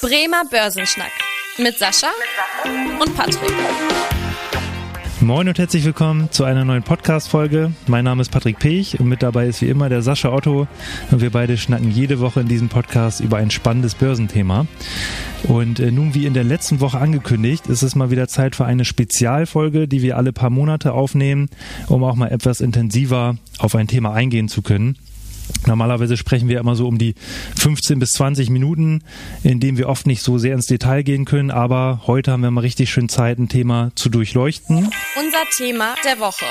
Bremer Börsenschnack mit Sascha und Patrick. Moin und herzlich willkommen zu einer neuen Podcast-Folge. Mein Name ist Patrick Pech und mit dabei ist wie immer der Sascha Otto und wir beide schnacken jede Woche in diesem Podcast über ein spannendes Börsenthema. Und äh, nun wie in der letzten Woche angekündigt, ist es mal wieder Zeit für eine Spezialfolge, die wir alle paar Monate aufnehmen, um auch mal etwas intensiver auf ein Thema eingehen zu können. Normalerweise sprechen wir immer so um die 15 bis 20 Minuten, in dem wir oft nicht so sehr ins Detail gehen können, aber heute haben wir mal richtig schön Zeit, ein Thema zu durchleuchten. Unser Thema der Woche.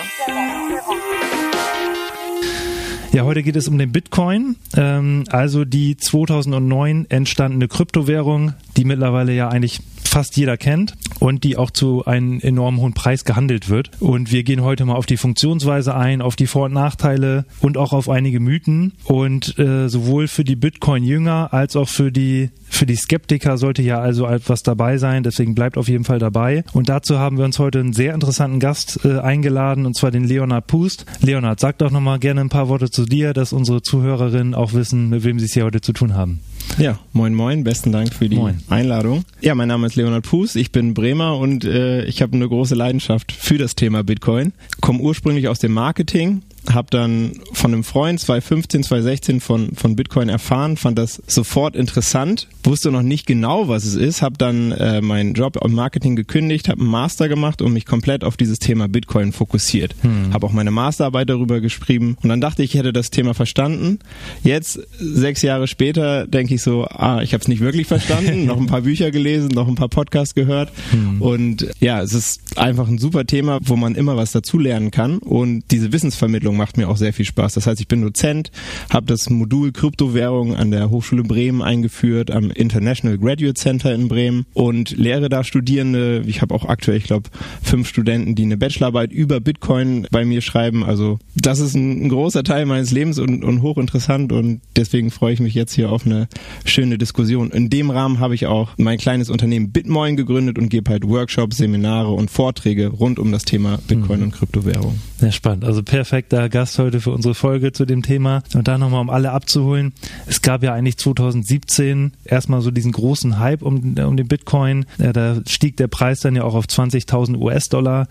Ja, heute geht es um den Bitcoin, ähm, also die 2009 entstandene Kryptowährung, die mittlerweile ja eigentlich fast jeder kennt und die auch zu einem enorm hohen Preis gehandelt wird. Und wir gehen heute mal auf die Funktionsweise ein, auf die Vor- und Nachteile und auch auf einige Mythen. Und äh, sowohl für die Bitcoin-Jünger als auch für die für die Skeptiker sollte ja also etwas dabei sein, deswegen bleibt auf jeden Fall dabei. Und dazu haben wir uns heute einen sehr interessanten Gast äh, eingeladen, und zwar den Leonard Pust. Leonard, sag doch nochmal gerne ein paar Worte zu dir, dass unsere Zuhörerinnen auch wissen, mit wem sie es hier heute zu tun haben. Ja, moin moin, besten Dank für die Moin. Einladung. Ja, mein Name ist Leonard Puß, ich bin Bremer und äh, ich habe eine große Leidenschaft für das Thema Bitcoin. Komme ursprünglich aus dem Marketing, habe dann von einem Freund 2015, 2016 von, von Bitcoin erfahren, fand das sofort interessant, wusste noch nicht genau, was es ist, habe dann äh, meinen Job im Marketing gekündigt, habe einen Master gemacht und mich komplett auf dieses Thema Bitcoin fokussiert. Hm. Habe auch meine Masterarbeit darüber geschrieben und dann dachte ich, ich hätte das Thema verstanden. Jetzt, sechs Jahre später, denke ich so, ah, ich habe es nicht wirklich verstanden, noch ein paar Bücher gelesen, noch ein paar Podcasts gehört und ja, es ist einfach ein super Thema, wo man immer was dazulernen kann und diese Wissensvermittlung macht mir auch sehr viel Spaß. Das heißt, ich bin Dozent, habe das Modul Kryptowährung an der Hochschule Bremen eingeführt, am International Graduate Center in Bremen und lehre da Studierende. Ich habe auch aktuell, ich glaube, fünf Studenten, die eine Bachelorarbeit über Bitcoin bei mir schreiben. Also das ist ein, ein großer Teil meines Lebens und, und hochinteressant und deswegen freue ich mich jetzt hier auf eine schöne Diskussion. In dem Rahmen habe ich auch mein kleines Unternehmen Bitmoin gegründet und gebe halt Workshops, Seminare und Vorträge rund um das Thema Bitcoin und Kryptowährung. Sehr spannend. Also perfekter Gast heute für unsere Folge zu dem Thema. Und da nochmal, um alle abzuholen. Es gab ja eigentlich 2017 erstmal so diesen großen Hype um, um den Bitcoin. Da stieg der Preis dann ja auch auf 20.000 US-Dollar.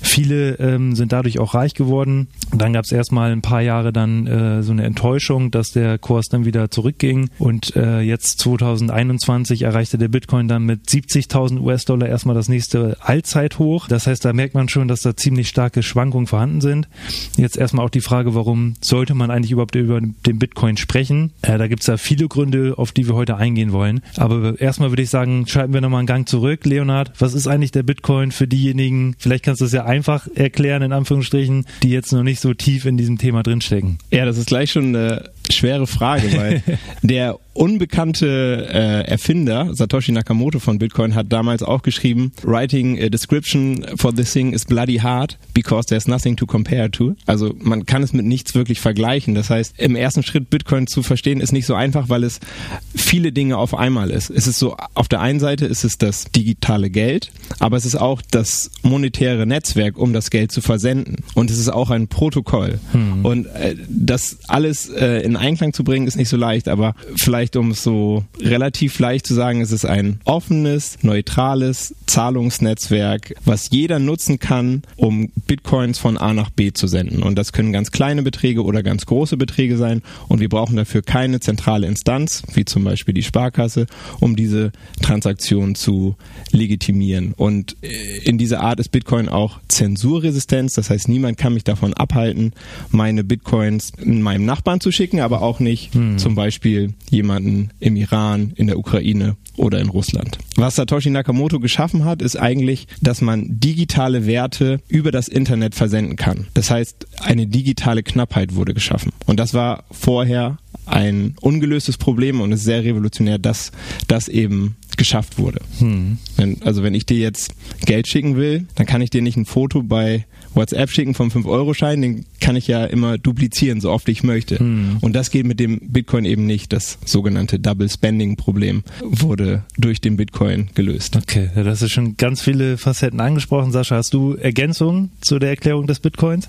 Viele ähm, sind dadurch auch reich geworden. Und dann gab es erstmal ein paar Jahre dann äh, so eine Enttäuschung, dass der Kurs dann wieder zurückging. Und äh, jetzt 2021 erreichte der Bitcoin dann mit 70.000 US-Dollar erstmal das nächste Allzeithoch. Das heißt, da merkt man schon, dass da ziemlich starke Schwankungen vorhanden sind. Jetzt erstmal auch die Frage, warum sollte man eigentlich überhaupt über den Bitcoin sprechen? Äh, da gibt es ja viele Gründe, auf die wir heute eingehen wollen. Aber erstmal würde ich sagen, schalten wir nochmal einen Gang zurück. Leonard, was ist eigentlich der Bitcoin für diejenigen, vielleicht kannst du es ja einfach erklären, in Anführungsstrichen, die jetzt noch nicht so tief in diesem Thema drinstecken. Ja, das ist gleich schon eine schwere Frage, weil der unbekannte äh, Erfinder Satoshi Nakamoto von Bitcoin hat damals auch geschrieben, writing a description for this thing is bloody hard because there's nothing to compare to. Also man kann es mit nichts wirklich vergleichen. Das heißt, im ersten Schritt Bitcoin zu verstehen ist nicht so einfach, weil es viele Dinge auf einmal ist. Es ist so, auf der einen Seite ist es das digitale Geld, aber es ist auch das monetäre Netzwerk, um das Geld zu versenden. Und es ist auch ein Protokoll. Und äh, das alles äh, in Einklang zu bringen, ist nicht so leicht, aber vielleicht um es so relativ leicht zu sagen, es ist ein offenes, neutrales Zahlungsnetzwerk, was jeder nutzen kann, um Bitcoins von A nach B zu senden. Und das können ganz kleine Beträge oder ganz große Beträge sein. Und wir brauchen dafür keine zentrale Instanz, wie zum Beispiel die Sparkasse, um diese Transaktion zu legitimieren. Und äh, in dieser Art ist Bitcoin auch Zensurresistenz. Das heißt, niemand kann mich davon abhalten, meine Bitcoins meinem Nachbarn zu schicken, aber auch nicht zum Beispiel jemanden im Iran, in der Ukraine oder in Russland. Was Satoshi Nakamoto geschaffen hat, ist eigentlich, dass man digitale Werte über das Internet versenden kann. Das heißt, eine digitale Knappheit wurde geschaffen. Und das war vorher ein ungelöstes Problem und es ist sehr revolutionär, dass das eben geschafft wurde. Wenn, also wenn ich dir jetzt Geld schicken will, dann kann ich dir nicht ein Foto bei WhatsApp schicken vom 5-Euro-Schein, den kann ich ja immer duplizieren, so oft ich möchte. Mhm. Und das geht mit dem Bitcoin eben nicht. Das sogenannte Double Spending-Problem wurde durch den Bitcoin gelöst. Okay, das ist schon ganz viele Facetten angesprochen. Sascha, hast du Ergänzungen zu der Erklärung des Bitcoins?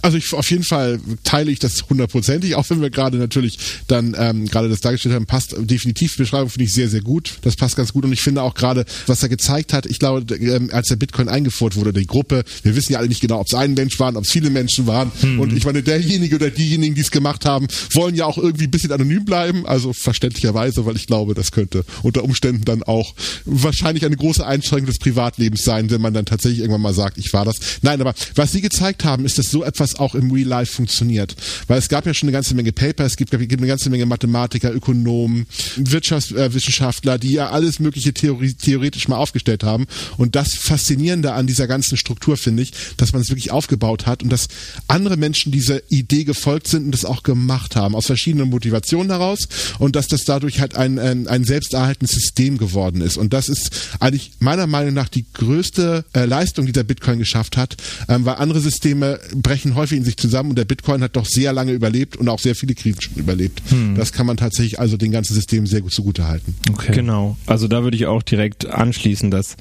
Also ich, auf jeden Fall teile ich das hundertprozentig, auch wenn wir gerade natürlich dann ähm, gerade das dargestellt haben, passt definitiv. Die Beschreibung finde ich sehr, sehr gut. Das passt ganz gut und ich finde auch gerade, was er gezeigt hat, ich glaube, ähm, als der Bitcoin eingeführt wurde, die Gruppe, wir wissen ja alle nicht genau, ob es ein Mensch waren, ob es viele Menschen waren mhm. und ich meine, derjenige oder diejenigen, die es gemacht haben, wollen ja auch irgendwie ein bisschen anonym bleiben, also verständlicherweise, weil ich glaube, das könnte unter Umständen dann auch wahrscheinlich eine große Einschränkung des Privatlebens sein, wenn man dann tatsächlich irgendwann mal sagt, ich war das. Nein, aber was sie gezeigt haben, ist, dass so etwas auch im Real Life funktioniert. Weil es gab ja schon eine ganze Menge Paper, es gibt, gibt eine ganze Menge Mathematiker, Ökonomen, Wirtschaftswissenschaftler, die ja alles mögliche Theorie, theoretisch mal aufgestellt haben. Und das Faszinierende an dieser ganzen Struktur finde ich, dass man es wirklich aufgebaut hat und dass andere Menschen dieser Idee gefolgt sind und das auch gemacht haben, aus verschiedenen Motivationen heraus und dass das dadurch halt ein, ein, ein selbsterhaltendes System geworden ist. Und das ist eigentlich meiner Meinung nach die größte äh, Leistung, die der Bitcoin geschafft hat, ähm, weil andere Systeme brechen häufig in sich zusammen und der Bitcoin hat doch sehr lange überlebt und auch sehr viele Krisen schon überlebt. Hm. Das kann man tatsächlich also den ganzen System sehr gut zugute halten. Okay. Genau. Also da würde ich auch direkt anschließen, dass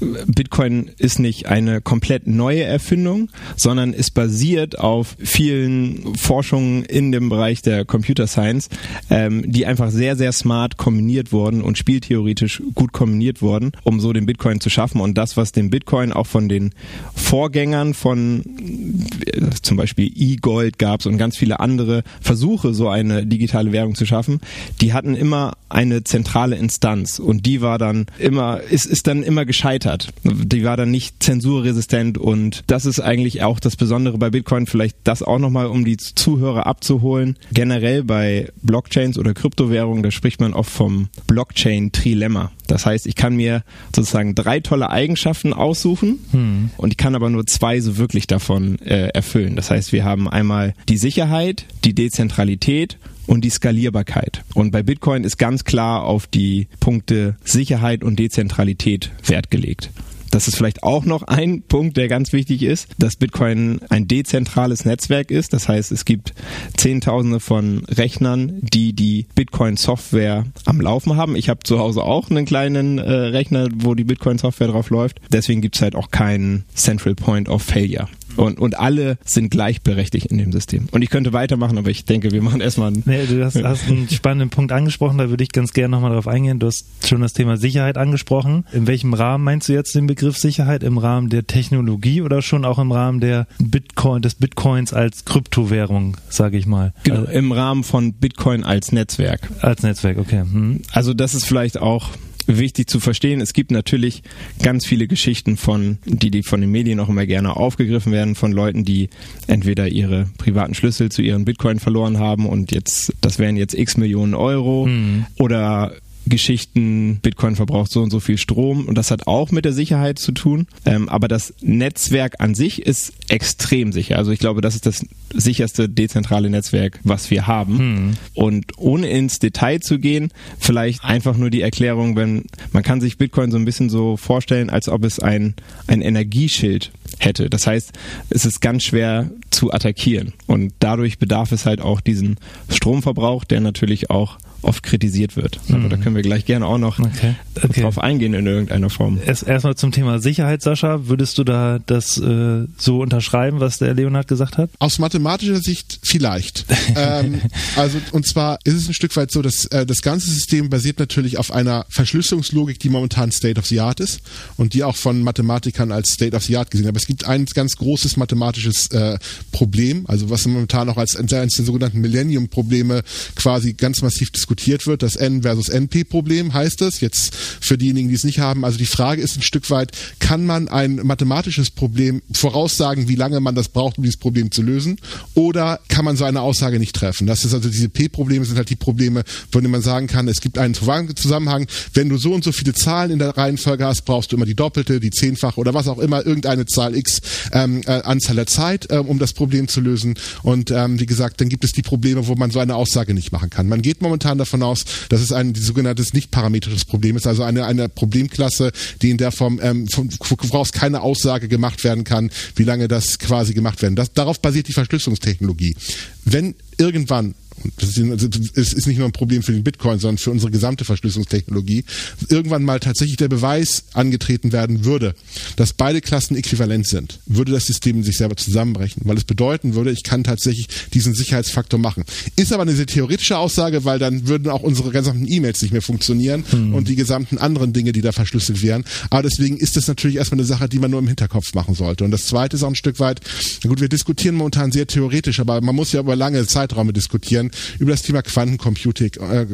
Bitcoin ist nicht eine komplett neue Erfindung, sondern ist basiert auf vielen Forschungen in dem Bereich der Computer Science, ähm, die einfach sehr, sehr smart kombiniert wurden und spieltheoretisch gut kombiniert wurden, um so den Bitcoin zu schaffen. Und das, was den Bitcoin auch von den Vorgängern von äh, zum Beispiel E-Gold gab es und ganz viele andere Versuche, so eine digitale Währung zu schaffen, die hatten immer eine zentrale Instanz und die war dann immer, ist, ist dann immer gescheitert hat. Die war dann nicht zensurresistent und das ist eigentlich auch das Besondere bei Bitcoin, vielleicht das auch nochmal, um die Zuhörer abzuholen. Generell bei Blockchains oder Kryptowährungen, da spricht man oft vom Blockchain-Trilemma. Das heißt, ich kann mir sozusagen drei tolle Eigenschaften aussuchen hm. und ich kann aber nur zwei so wirklich davon äh, erfüllen. Das heißt, wir haben einmal die Sicherheit, die Dezentralität und die Skalierbarkeit. Und bei Bitcoin ist ganz klar auf die Punkte Sicherheit und Dezentralität Wert gelegt. Das ist vielleicht auch noch ein Punkt, der ganz wichtig ist, dass Bitcoin ein dezentrales Netzwerk ist. Das heißt, es gibt Zehntausende von Rechnern, die die Bitcoin-Software am Laufen haben. Ich habe zu Hause auch einen kleinen äh, Rechner, wo die Bitcoin-Software drauf läuft. Deswegen gibt es halt auch keinen Central Point of Failure. Und, und alle sind gleichberechtigt in dem System. Und ich könnte weitermachen, aber ich denke, wir machen erstmal einen. Nee, du hast, hast einen spannenden Punkt angesprochen, da würde ich ganz gerne nochmal drauf eingehen. Du hast schon das Thema Sicherheit angesprochen. In welchem Rahmen meinst du jetzt den Begriff Sicherheit? Im Rahmen der Technologie oder schon auch im Rahmen der Bitcoin, des Bitcoins als Kryptowährung, sage ich mal? Genau, im Rahmen von Bitcoin als Netzwerk. Als Netzwerk, okay. Hm. Also das ist vielleicht auch wichtig zu verstehen. Es gibt natürlich ganz viele Geschichten von, die, die von den Medien auch immer gerne aufgegriffen werden, von Leuten, die entweder ihre privaten Schlüssel zu ihren Bitcoin verloren haben und jetzt, das wären jetzt x Millionen Euro mhm. oder Geschichten, Bitcoin verbraucht so und so viel Strom und das hat auch mit der Sicherheit zu tun. Ähm, aber das Netzwerk an sich ist extrem sicher. Also ich glaube, das ist das sicherste dezentrale Netzwerk, was wir haben. Hm. Und ohne ins Detail zu gehen, vielleicht einfach nur die Erklärung, wenn man kann sich Bitcoin so ein bisschen so vorstellen, als ob es ein, ein Energieschild hätte. Das heißt, es ist ganz schwer zu attackieren. Und dadurch bedarf es halt auch diesen Stromverbrauch, der natürlich auch oft kritisiert wird. Aber mhm. da können wir gleich gerne auch noch okay. Okay. drauf eingehen in irgendeiner Form. Erst, erstmal zum Thema Sicherheit, Sascha. Würdest du da das äh, so unterschreiben, was der Leonhard gesagt hat? Aus mathematischer Sicht vielleicht. ähm, also und zwar ist es ein Stück weit so, dass äh, das ganze System basiert natürlich auf einer Verschlüsselungslogik, die momentan State of the Art ist und die auch von Mathematikern als State of the Art gesehen. Aber es gibt ein ganz großes mathematisches äh, Problem, also was momentan auch als eines der sogenannten Millennium-Probleme quasi ganz massiv diskutiert diskutiert wird. Das N versus NP-Problem heißt es. Jetzt für diejenigen, die es nicht haben. Also die Frage ist ein Stück weit, kann man ein mathematisches Problem voraussagen, wie lange man das braucht, um dieses Problem zu lösen? Oder kann man so eine Aussage nicht treffen? Das ist also diese P-Probleme sind halt die Probleme, von denen man sagen kann, es gibt einen Zusammenhang. Wenn du so und so viele Zahlen in der Reihenfolge hast, brauchst du immer die doppelte, die zehnfache oder was auch immer, irgendeine Zahl x ähm, äh, Anzahl der Zeit, ähm, um das Problem zu lösen. Und ähm, wie gesagt, dann gibt es die Probleme, wo man so eine Aussage nicht machen kann. Man geht momentan momentan davon aus, dass es ein sogenanntes nicht parametrisches Problem ist, also eine, eine Problemklasse, die in der Form, ähm, von, woraus keine Aussage gemacht werden kann, wie lange das quasi gemacht werden. Das, darauf basiert die Verschlüsselungstechnologie. Wenn irgendwann das ist, nicht nur ein Problem für den Bitcoin, sondern für unsere gesamte Verschlüsselungstechnologie, irgendwann mal tatsächlich der Beweis angetreten werden würde, dass beide Klassen äquivalent sind, würde das System in sich selber zusammenbrechen, weil es bedeuten würde, ich kann tatsächlich diesen Sicherheitsfaktor machen. Ist aber eine sehr theoretische Aussage, weil dann würden auch unsere gesamten E-Mails nicht mehr funktionieren hm. und die gesamten anderen Dinge, die da verschlüsselt wären. Aber deswegen ist das natürlich erstmal eine Sache, die man nur im Hinterkopf machen sollte. Und das zweite ist auch ein Stück weit, gut, wir diskutieren momentan sehr theoretisch, aber man muss ja über lange Zeiträume diskutieren über das Thema Quantencomputing, äh,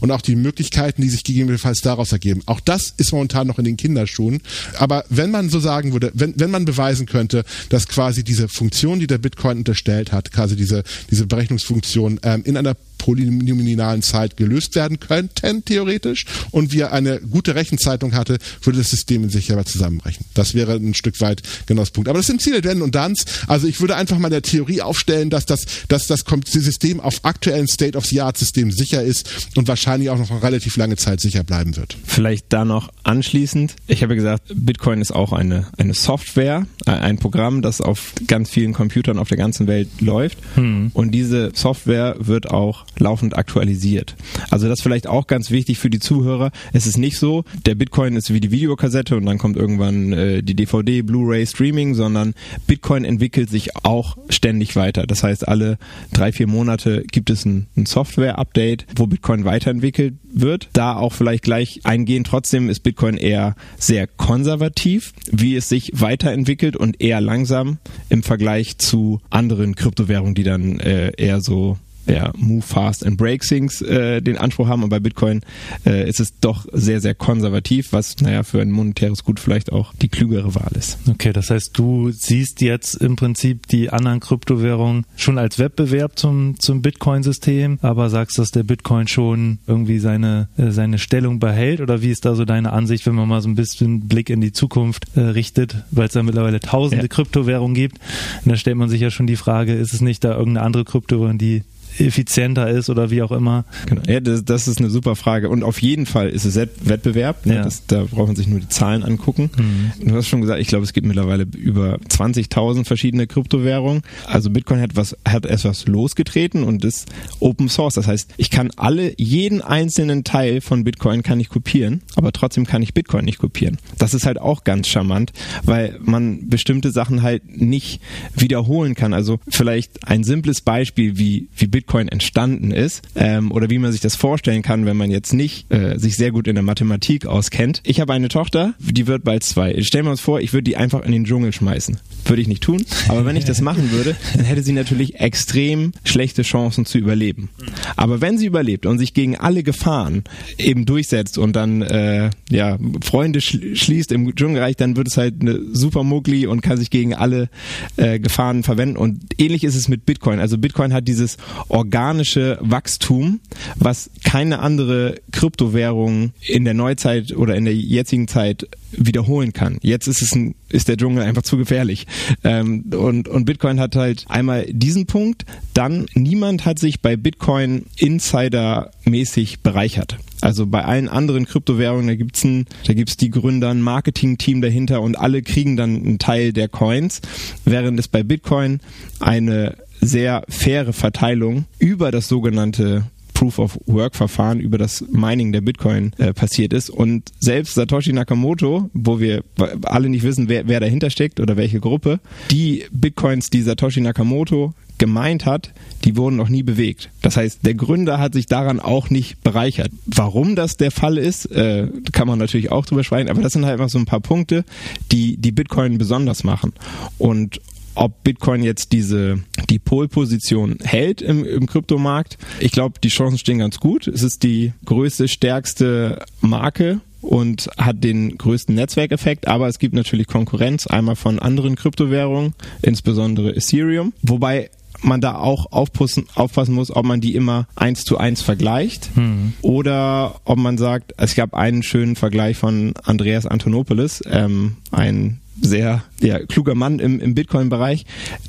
und auch die Möglichkeiten, die sich gegebenenfalls daraus ergeben. Auch das ist momentan noch in den Kinderschuhen. Aber wenn man so sagen würde, wenn, wenn man beweisen könnte, dass quasi diese Funktion, die der Bitcoin unterstellt hat, quasi diese, diese Berechnungsfunktion ähm, in einer polynominalen Zeit gelöst werden könnten, theoretisch, und wir eine gute Rechenzeitung hatte, würde das System in sich selber zusammenbrechen. Das wäre ein Stück weit genau das Punkt. Aber das sind Ziele denn und Danns. Also ich würde einfach mal der Theorie aufstellen, dass das, dass das System auf aktuellen State-of-the-Art-System sicher ist und wahrscheinlich auch noch eine relativ lange Zeit sicher bleiben wird. Vielleicht da noch anschließend. Ich habe gesagt, Bitcoin ist auch eine, eine Software, ein Programm, das auf ganz vielen Computern auf der ganzen Welt läuft. Hm. Und diese Software wird auch laufend aktualisiert. Also das vielleicht auch ganz wichtig für die Zuhörer. Es ist nicht so, der Bitcoin ist wie die Videokassette und dann kommt irgendwann äh, die DVD, Blu-ray, Streaming, sondern Bitcoin entwickelt sich auch ständig weiter. Das heißt, alle drei, vier Monate gibt es ein, ein Software-Update, wo Bitcoin weiterentwickelt wird. Da auch vielleicht gleich eingehen. Trotzdem ist Bitcoin eher sehr konservativ, wie es sich weiterentwickelt und eher langsam im Vergleich zu anderen Kryptowährungen, die dann äh, eher so ja, Move Fast and Break Things äh, den Anspruch haben und bei Bitcoin äh, ist es doch sehr, sehr konservativ, was, naja, für ein monetäres Gut vielleicht auch die klügere Wahl ist. Okay, das heißt, du siehst jetzt im Prinzip die anderen Kryptowährungen schon als Wettbewerb zum, zum Bitcoin-System, aber sagst, dass der Bitcoin schon irgendwie seine, äh, seine Stellung behält oder wie ist da so deine Ansicht, wenn man mal so ein bisschen Blick in die Zukunft äh, richtet, weil es da mittlerweile tausende ja. Kryptowährungen gibt und da stellt man sich ja schon die Frage, ist es nicht da irgendeine andere Kryptowährung, die effizienter ist oder wie auch immer. Genau. Ja, das, das ist eine super Frage. Und auf jeden Fall ist es Wettbewerb. Ne? Ja. Das, da braucht man sich nur die Zahlen angucken. Mhm. Du hast schon gesagt, ich glaube, es gibt mittlerweile über 20.000 verschiedene Kryptowährungen. Also Bitcoin hat was, hat etwas losgetreten und ist Open Source. Das heißt, ich kann alle, jeden einzelnen Teil von Bitcoin kann ich kopieren, aber trotzdem kann ich Bitcoin nicht kopieren. Das ist halt auch ganz charmant, weil man bestimmte Sachen halt nicht wiederholen kann. Also vielleicht ein simples Beispiel, wie, wie Bitcoin Bitcoin entstanden ist ähm, oder wie man sich das vorstellen kann, wenn man jetzt nicht äh, sich sehr gut in der Mathematik auskennt. Ich habe eine Tochter, die wird bald zwei. Stellen wir uns vor, ich würde die einfach in den Dschungel schmeißen. Würde ich nicht tun, aber wenn ich das machen würde, dann hätte sie natürlich extrem schlechte Chancen zu überleben. Aber wenn sie überlebt und sich gegen alle Gefahren eben durchsetzt und dann äh, ja Freunde schließt im Dschungelreich, dann wird es halt eine super Mugli und kann sich gegen alle äh, Gefahren verwenden. Und ähnlich ist es mit Bitcoin. Also Bitcoin hat dieses organische Wachstum, was keine andere Kryptowährung in der Neuzeit oder in der jetzigen Zeit wiederholen kann. Jetzt ist es ein, ist der Dschungel einfach zu gefährlich. Ähm, und, und Bitcoin hat halt einmal diesen Punkt, dann niemand hat sich bei Bitcoin Insider-mäßig bereichert. Also bei allen anderen Kryptowährungen, da gibt's ein, da gibt's die Gründer, ein Marketing-Team dahinter und alle kriegen dann einen Teil der Coins, während es bei Bitcoin eine sehr faire Verteilung über das sogenannte Proof of Work Verfahren über das Mining der Bitcoin äh, passiert ist. Und selbst Satoshi Nakamoto, wo wir alle nicht wissen, wer, wer dahinter steckt oder welche Gruppe, die Bitcoins, die Satoshi Nakamoto gemeint hat, die wurden noch nie bewegt. Das heißt, der Gründer hat sich daran auch nicht bereichert. Warum das der Fall ist, äh, kann man natürlich auch drüber schweigen, aber das sind halt einfach so ein paar Punkte, die die Bitcoin besonders machen. Und ob Bitcoin jetzt diese die Pole-Position hält im, im Kryptomarkt. Ich glaube, die Chancen stehen ganz gut. Es ist die größte, stärkste Marke und hat den größten Netzwerkeffekt, aber es gibt natürlich Konkurrenz, einmal von anderen Kryptowährungen, insbesondere Ethereum, wobei man da auch aufpassen, aufpassen muss, ob man die immer eins zu eins vergleicht mhm. oder ob man sagt, es gab einen schönen Vergleich von Andreas Antonopoulos, ähm, ein sehr ja, kluger Mann im, im Bitcoin-Bereich,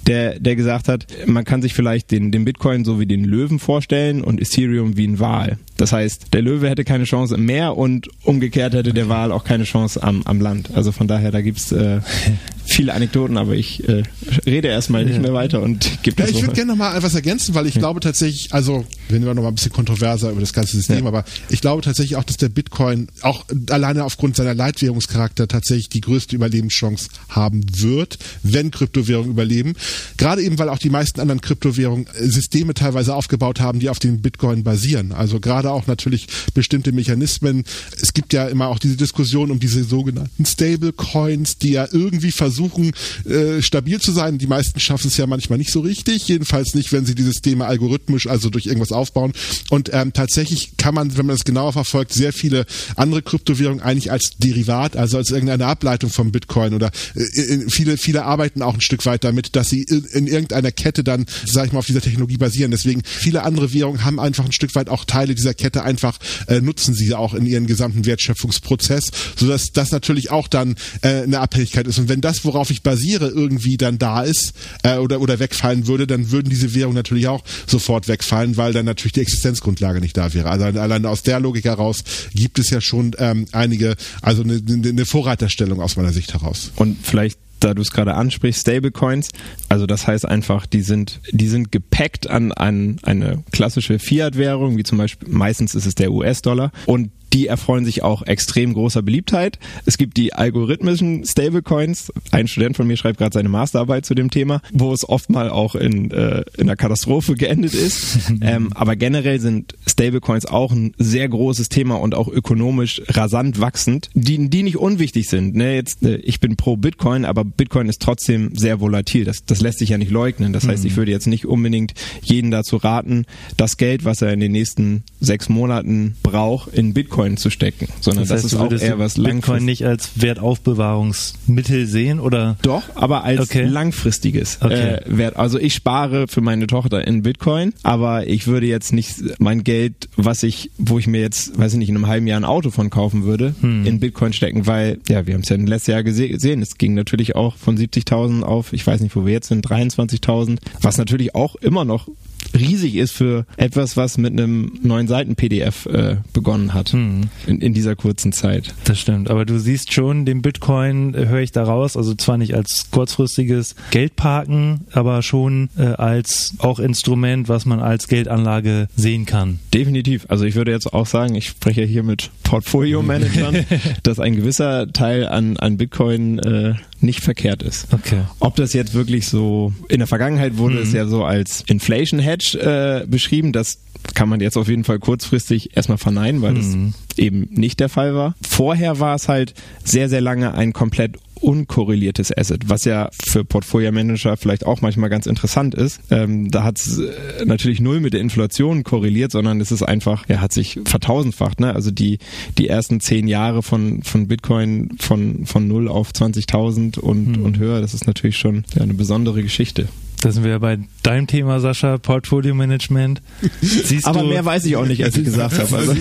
der, der gesagt hat, man kann sich vielleicht den, den Bitcoin so wie den Löwen vorstellen und Ethereum wie ein Wal. Das heißt, der Löwe hätte keine Chance im Meer und umgekehrt hätte der Wal auch keine Chance am, am Land. Also von daher, da gibt's äh, viele Anekdoten, aber ich äh, rede erstmal nicht mehr weiter und gebe Ja, das ich würde gerne noch mal etwas ergänzen, weil ich glaube tatsächlich, also wenn wir noch mal ein bisschen kontroverser über das ganze System, Ja. aber ich glaube tatsächlich auch, dass der Bitcoin auch alleine aufgrund seiner Leitwährungscharakter tatsächlich die größte Überlebenschance haben wird, wenn Kryptowährungen überleben. Gerade eben, weil auch die meisten anderen Kryptowährungen äh, Systeme teilweise aufgebaut haben, die auf dem Bitcoin basieren. Also gerade auch natürlich bestimmte Mechanismen. Es gibt ja immer auch diese Diskussion um diese sogenannten Stablecoins, die ja irgendwie versuchen, äh, stabil zu sein. Die meisten schaffen es ja manchmal nicht so richtig. Jedenfalls nicht, wenn sie die Systeme algorithmisch, also durch irgendwas aufbauen. Und ähm, tatsächlich kann man, wenn man das genauer verfolgt, sehr viele andere Kryptowährungen eigentlich als Derivat, also als irgendeine Ableitung vom Bitcoin oder äh, äh, viele, viele arbeiten auch ein Stück weit damit, dass sie in, in irgendeiner Kette dann, sag ich mal, auf dieser Technologie basieren. Deswegen viele andere Währungen haben einfach ein Stück weit auch Teile dieser Kette einfach, äh, nutzen sie auch in ihren gesamten Wertschöpfungsprozess, sodass das natürlich auch dann äh, eine Abhängigkeit ist. Und wenn das, worauf ich basiere, irgendwie dann da ist äh, oder, oder wegfallen würde, dann würden diese Währungen natürlich auch sofort wegfallen, weil dann natürlich die Existenzgrundlage nicht da wäre. Also alleine aus der Logik heraus gibt es ja schon ähm, einige, also eine, eine Vorreiterstellung aus meiner Sicht heraus. Und vielleicht da du es gerade ansprichst, Stablecoins, also das heißt einfach, die sind, die sind gepackt an, an eine klassische Fiat-Währung, wie zum Beispiel, meistens ist es der US-Dollar und die erfreuen sich auch extrem großer Beliebtheit. Es gibt die algorithmischen Stablecoins. Ein Student von mir schreibt gerade seine Masterarbeit zu dem Thema, wo es oft mal auch in, äh, in einer Katastrophe geendet ist. ähm, aber generell sind Stablecoins auch ein sehr großes Thema und auch ökonomisch rasant wachsend, die, die nicht unwichtig sind. Ne, jetzt, äh, ich bin pro Bitcoin, aber Bitcoin ist trotzdem sehr volatil. Das, das lässt sich ja nicht leugnen. Das heißt, ich würde jetzt nicht unbedingt jeden dazu raten, das Geld, was er in den nächsten sechs Monaten braucht, in Bitcoin zu stecken, sondern das, heißt, ist du auch eher was Bitcoin langfristiges. nicht als Wertaufbewahrungsmittel sehen oder? Doch, aber als Okay. langfristiges Okay. äh, Wert. Also ich spare für meine Tochter in Bitcoin, aber ich würde jetzt nicht mein Geld, was ich, wo ich mir jetzt, weiß ich nicht, in einem halben Jahr ein Auto von kaufen würde, Hm. in Bitcoin stecken, weil, ja, wir haben es ja letztes Jahr gese gesehen, es ging natürlich auch von 70.000 auf, ich weiß nicht, wo wir jetzt sind, 23.000, was natürlich auch immer noch riesig ist für etwas, was mit einem neun Seiten PDF äh, begonnen hat Hm. in, in dieser kurzen Zeit. Das stimmt, aber du siehst schon, den Bitcoin äh, höre ich da raus, also zwar nicht als kurzfristiges Geldparken, aber schon äh, als auch Instrument, was man als Geldanlage sehen kann. Definitiv. Also ich würde jetzt auch sagen, ich spreche hier mit Portfolio-Managern, dass ein gewisser Teil an, an Bitcoin äh, nicht verkehrt ist. Okay. Ob das jetzt wirklich so, in der Vergangenheit wurde es ja so als Inflation Hedge äh, beschrieben, das kann man jetzt auf jeden Fall kurzfristig erstmal verneinen, weil das eben nicht der Fall war. Vorher war es halt sehr, sehr lange ein komplett unkorreliertes Asset, was ja für Portfolio-Manager vielleicht auch manchmal ganz interessant ist. Ähm, da hat es äh, natürlich null mit der Inflation korreliert, sondern es ist einfach, er hat sich vertausendfacht. Ne? Also die, die ersten zehn Jahre von, von Bitcoin von, von null auf 20.000 und, und höher, das ist natürlich schon ja, eine besondere Geschichte. Da sind wir ja bei deinem Thema, Sascha, Portfolio Management. Siehst Aber du, mehr weiß ich auch nicht, als ich gesagt habe. Also.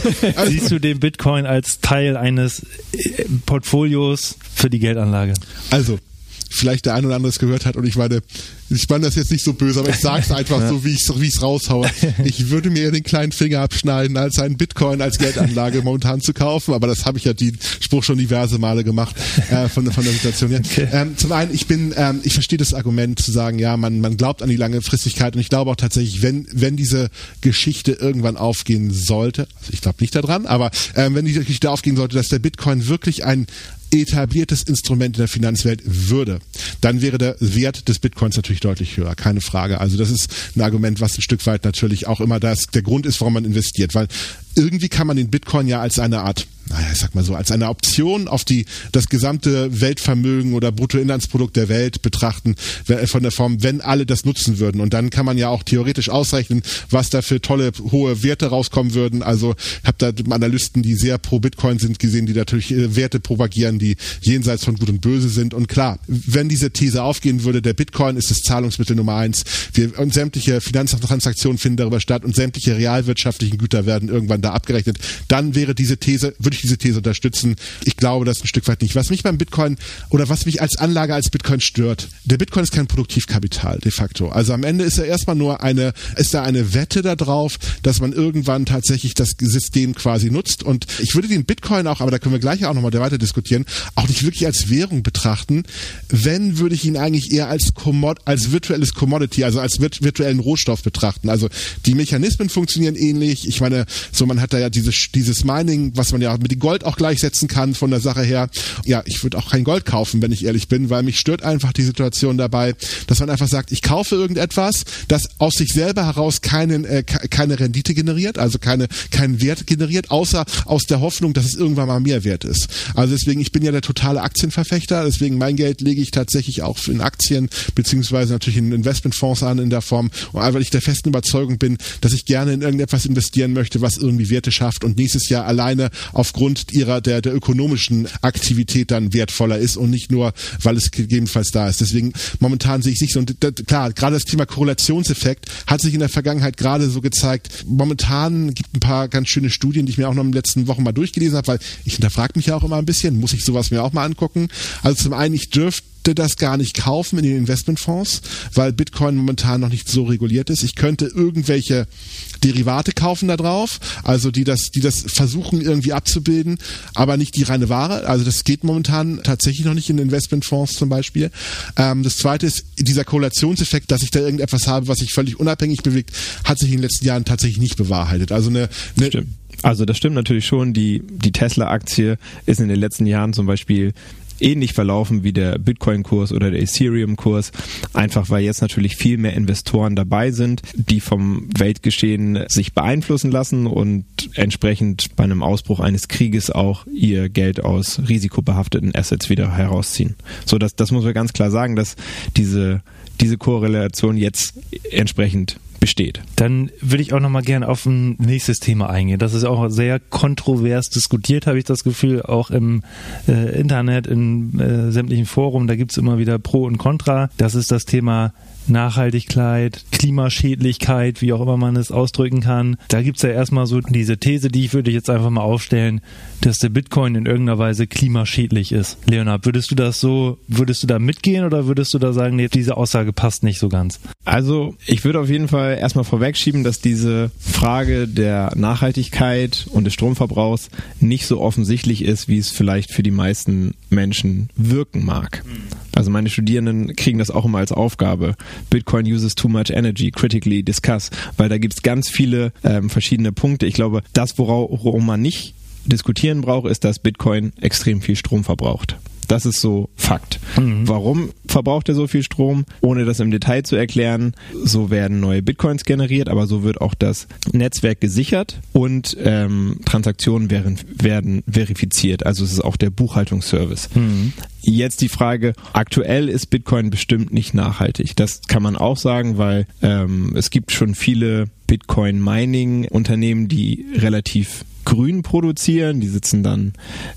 siehst du den Bitcoin als Teil eines äh, Portfolios für die Geldanlage? Also, vielleicht der ein oder andere es gehört hat und ich meine, ich meine das jetzt nicht so böse, aber ich sage es einfach so, wie ich es wie ich's raushaue. Ich würde mir den kleinen Finger abschneiden, als einen Bitcoin als Geldanlage momentan zu kaufen, aber das habe ich ja den Spruch schon diverse Male gemacht äh, von, von der Situation her. Ähm, zum einen, ich bin, ähm, ich verstehe das Argument zu sagen, ja, man, man glaubt an die Langefristigkeit und ich glaube auch tatsächlich, wenn, wenn diese Geschichte irgendwann aufgehen sollte, also ich glaube nicht daran, aber ähm, wenn diese Geschichte aufgehen sollte, dass der Bitcoin wirklich ein etabliertes Instrument in der Finanzwelt würde, dann wäre der Wert des Bitcoins natürlich deutlich höher, keine Frage. Also das ist ein Argument, was ein Stück weit natürlich auch immer das der Grund ist, warum man investiert, weil irgendwie kann man den Bitcoin ja als eine Art naja, ich sag mal so, als eine Option auf die das gesamte Weltvermögen oder Bruttoinlandsprodukt der Welt betrachten, wenn- von der Form, wenn alle das nutzen würden. Und dann kann man ja auch theoretisch ausrechnen, was da für tolle hohe Werte rauskommen würden. Also ich habe da Analysten, die sehr pro Bitcoin sind, gesehen, die natürlich äh, Werte propagieren, die jenseits von Gut und Böse sind. Und klar, wenn diese These aufgehen würde, der Bitcoin ist das Zahlungsmittel Nummer eins, wir, und sämtliche Finanztransaktionen finden darüber statt und sämtliche realwirtschaftlichen Güter werden irgendwann da abgerechnet, dann wäre diese These, würde ich diese These unterstützen. Ich glaube das ein Stück weit nicht. Was mich beim Bitcoin oder was mich als Anlage als Bitcoin stört, der Bitcoin ist kein Produktivkapital de facto. Also am Ende ist er erstmal nur eine, ist da eine Wette darauf, dass man irgendwann tatsächlich das System quasi nutzt. Und ich würde den Bitcoin auch, aber da können wir gleich auch nochmal weiter diskutieren, auch nicht wirklich als Währung betrachten. Wenn, würde ich ihn eigentlich eher als, Commod als virtuelles Commodity, also als virtuellen Rohstoff betrachten. Also die Mechanismen funktionieren ähnlich. Ich meine, so man hat da ja dieses, dieses Mining, was man ja mit dem Gold auch gleichsetzen kann von der Sache her. Ja, ich würde auch kein Gold kaufen, wenn ich ehrlich bin, weil mich stört einfach die Situation dabei, dass man einfach sagt, ich kaufe irgendetwas, das aus sich selber heraus keinen, äh, keine Rendite generiert, also keine, keinen Wert generiert, außer aus der Hoffnung, dass es irgendwann mal mehr wert ist. Also deswegen, ich bin ja der totale Aktienverfechter, deswegen mein Geld lege ich tatsächlich auch in Aktien, beziehungsweise natürlich in Investmentfonds an in der Form, weil ich der festen Überzeugung bin, dass ich gerne in irgendetwas investieren möchte, was irgendwie Werte schafft und nächstes Jahr alleine aufgrund ihrer der, der ökonomischen Aktivität dann wertvoller ist und nicht nur, weil es gegebenenfalls da ist. Deswegen momentan sehe ich sich so, und das, klar, gerade das Thema Korrelationseffekt hat sich in der Vergangenheit gerade so gezeigt. Momentan gibt ein paar ganz schöne Studien, die ich mir auch noch in den letzten Wochen mal durchgelesen habe, weil ich hinterfrage mich ja auch immer ein bisschen, muss ich sowas mir auch mal angucken. Also zum einen, ich dürfte das gar nicht kaufen in den Investmentfonds, weil Bitcoin momentan noch nicht so reguliert ist. Ich könnte irgendwelche Derivate kaufen da drauf, also die das, die das versuchen irgendwie abzubilden, aber nicht die reine Ware. Also das geht momentan tatsächlich noch nicht in Investmentfonds zum Beispiel. Ähm, das zweite ist dieser Korrelationseffekt, dass ich da irgendetwas habe, was sich völlig unabhängig bewegt, hat sich in den letzten Jahren tatsächlich nicht bewahrheitet. Also eine, eine Stimmt. Also das stimmt natürlich schon. Die, die Tesla-Aktie ist in den letzten Jahren zum Beispiel ähnlich verlaufen wie der Bitcoin-Kurs oder der Ethereum-Kurs, einfach weil jetzt natürlich viel mehr Investoren dabei sind, die vom Weltgeschehen sich beeinflussen lassen und entsprechend bei einem Ausbruch eines Krieges auch ihr Geld aus risikobehafteten Assets wieder herausziehen. So, das, das muss man ganz klar sagen, dass diese, diese Korrelation jetzt entsprechend besteht. Dann würde ich auch noch mal gerne auf ein nächstes Thema eingehen. Das ist auch sehr kontrovers diskutiert, habe ich das Gefühl, auch im äh, Internet, in äh, sämtlichen Foren. Da gibt es immer wieder Pro und Contra. Das ist das Thema Nachhaltigkeit, Klimaschädlichkeit, wie auch immer man es ausdrücken kann. Da gibt es ja erstmal so diese These, die ich würde jetzt einfach mal aufstellen, dass der Bitcoin in irgendeiner Weise klimaschädlich ist. Leonard, würdest du das so, würdest du da mitgehen oder würdest du da sagen, nee, diese Aussage passt nicht so ganz? Also, ich würde auf jeden Fall erstmal vorwegschieben, dass diese Frage der Nachhaltigkeit und des Stromverbrauchs nicht so offensichtlich ist, wie es vielleicht für die meisten Menschen wirken mag. Also meine Studierenden kriegen das auch immer als Aufgabe. Bitcoin uses too much energy, critically discuss, weil da gibt es ganz viele ähm, verschiedene Punkte. Ich glaube, das, worum man nicht diskutieren braucht, ist, dass Bitcoin extrem viel Strom verbraucht. Das ist so Fakt. Mhm. Warum verbraucht er so viel Strom? Ohne das im Detail zu erklären, so werden neue Bitcoins generiert, aber so wird auch das Netzwerk gesichert und ähm, Transaktionen werden, werden verifiziert. Also es ist auch der Buchhaltungsservice. Mhm. Jetzt die Frage, aktuell ist Bitcoin bestimmt nicht nachhaltig. Das kann man auch sagen, weil ähm, es gibt schon viele Bitcoin-Mining-Unternehmen, die relativ grün produzieren. Die sitzen dann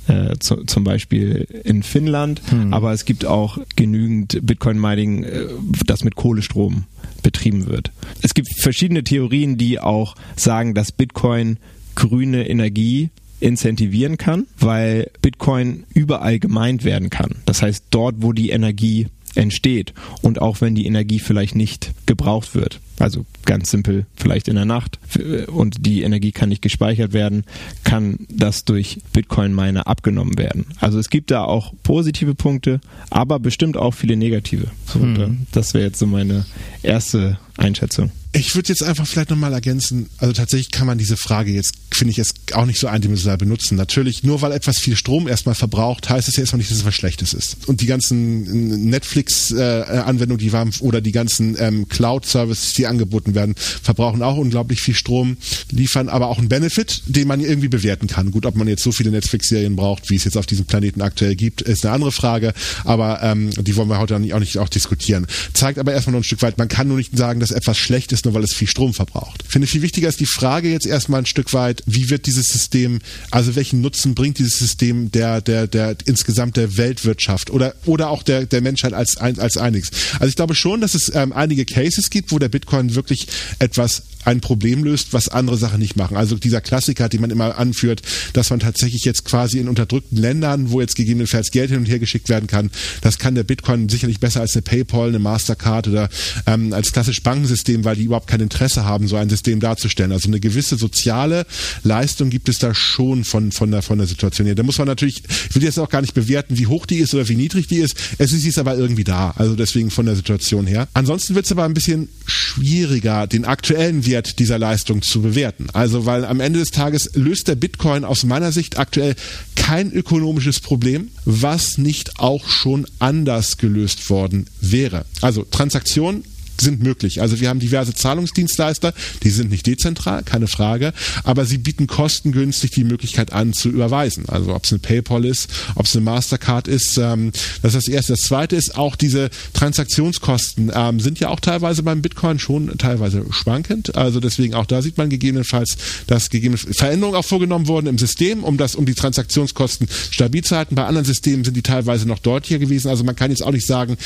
äh, zu, zum Beispiel in Finnland. Hm. Aber es gibt auch genügend Bitcoin-Mining, äh, das mit Kohlestrom betrieben wird. Es gibt verschiedene Theorien, die auch sagen, dass Bitcoin grüne Energie incentivieren kann, weil Bitcoin überall gemeint werden kann. Das heißt, dort, wo die Energie entsteht und auch wenn die Energie vielleicht nicht gebraucht wird. Also ganz simpel, vielleicht in der Nacht und die Energie kann nicht gespeichert werden, kann das durch Bitcoin-Miner abgenommen werden. Also es gibt da auch positive Punkte, aber bestimmt auch viele negative. So, hm. Das wäre jetzt so meine erste Einschätzung. Ich würde jetzt einfach vielleicht nochmal ergänzen, also tatsächlich kann man diese Frage jetzt, finde ich, jetzt auch nicht so eindimensional benutzen. Natürlich, nur weil etwas viel Strom erstmal verbraucht, heißt es ja erstmal nicht, dass es was Schlechtes ist. Und die ganzen Netflix-Anwendungen, die waren, oder die ganzen ähm, Cloud-Services, die angeboten werden, verbrauchen auch unglaublich viel Strom, liefern aber auch einen Benefit, den man irgendwie bewerten kann. Gut, ob man jetzt so viele Netflix-Serien braucht, wie es jetzt auf diesem Planeten aktuell gibt, ist eine andere Frage, aber ähm, die wollen wir heute auch nicht, auch nicht auch diskutieren. Zeigt aber erstmal noch ein Stück weit, man kann nur nicht sagen, dass etwas schlecht ist, nur weil es viel Strom verbraucht. Ich finde viel wichtiger ist die Frage jetzt erstmal ein Stück weit, wie wird dieses System, also welchen Nutzen bringt dieses System der, der, der insgesamt der Weltwirtschaft oder, oder auch der, der Menschheit als, als einiges. Also ich glaube schon, dass es ähm, einige Cases gibt, wo der Bitcoin wirklich etwas ein Problem löst, was andere Sachen nicht machen. Also dieser Klassiker, den man immer anführt, dass man tatsächlich jetzt quasi in unterdrückten Ländern, wo jetzt gegebenenfalls Geld hin und her geschickt werden kann, das kann der Bitcoin sicherlich besser als eine PayPal, eine Mastercard oder ähm, als klassisch Bankensystem, weil die überhaupt kein Interesse haben, so ein System darzustellen. Also eine gewisse soziale Leistung gibt es da schon von, von, der, von der Situation her. Da muss man natürlich, ich will jetzt auch gar nicht bewerten, wie hoch die ist oder wie niedrig die ist. Es ist, ist aber irgendwie da. Also deswegen von der Situation her. Ansonsten wird es aber ein bisschen schwieriger, den aktuellen Wert dieser Leistung zu bewerten. Also weil am Ende des Tages löst der Bitcoin aus meiner Sicht aktuell kein ökonomisches Problem, was nicht auch schon anders gelöst worden wäre. Also Transaktionen sind möglich. Also wir haben diverse Zahlungsdienstleister, die sind nicht dezentral, keine Frage, aber sie bieten kostengünstig die Möglichkeit an zu überweisen. Also ob es eine PayPal ist, ob es eine Mastercard ist, ähm, das ist das Erste. Das Zweite ist auch diese Transaktionskosten ähm, sind ja auch teilweise beim Bitcoin schon teilweise schwankend. Also deswegen auch da sieht man gegebenenfalls, dass gegebenenfalls Veränderungen auch vorgenommen wurden im System, um das, um die Transaktionskosten stabil zu halten. Bei anderen Systemen sind die teilweise noch deutlicher gewesen. Also man kann jetzt auch nicht sagen,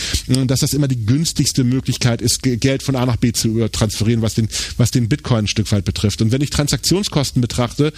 dass das immer die günstigste Möglichkeit ist, Geld von A nach B zu transferieren, was den, was den Bitcoin ein Stück weit betrifft. Und wenn ich Transaktionskosten betrachte,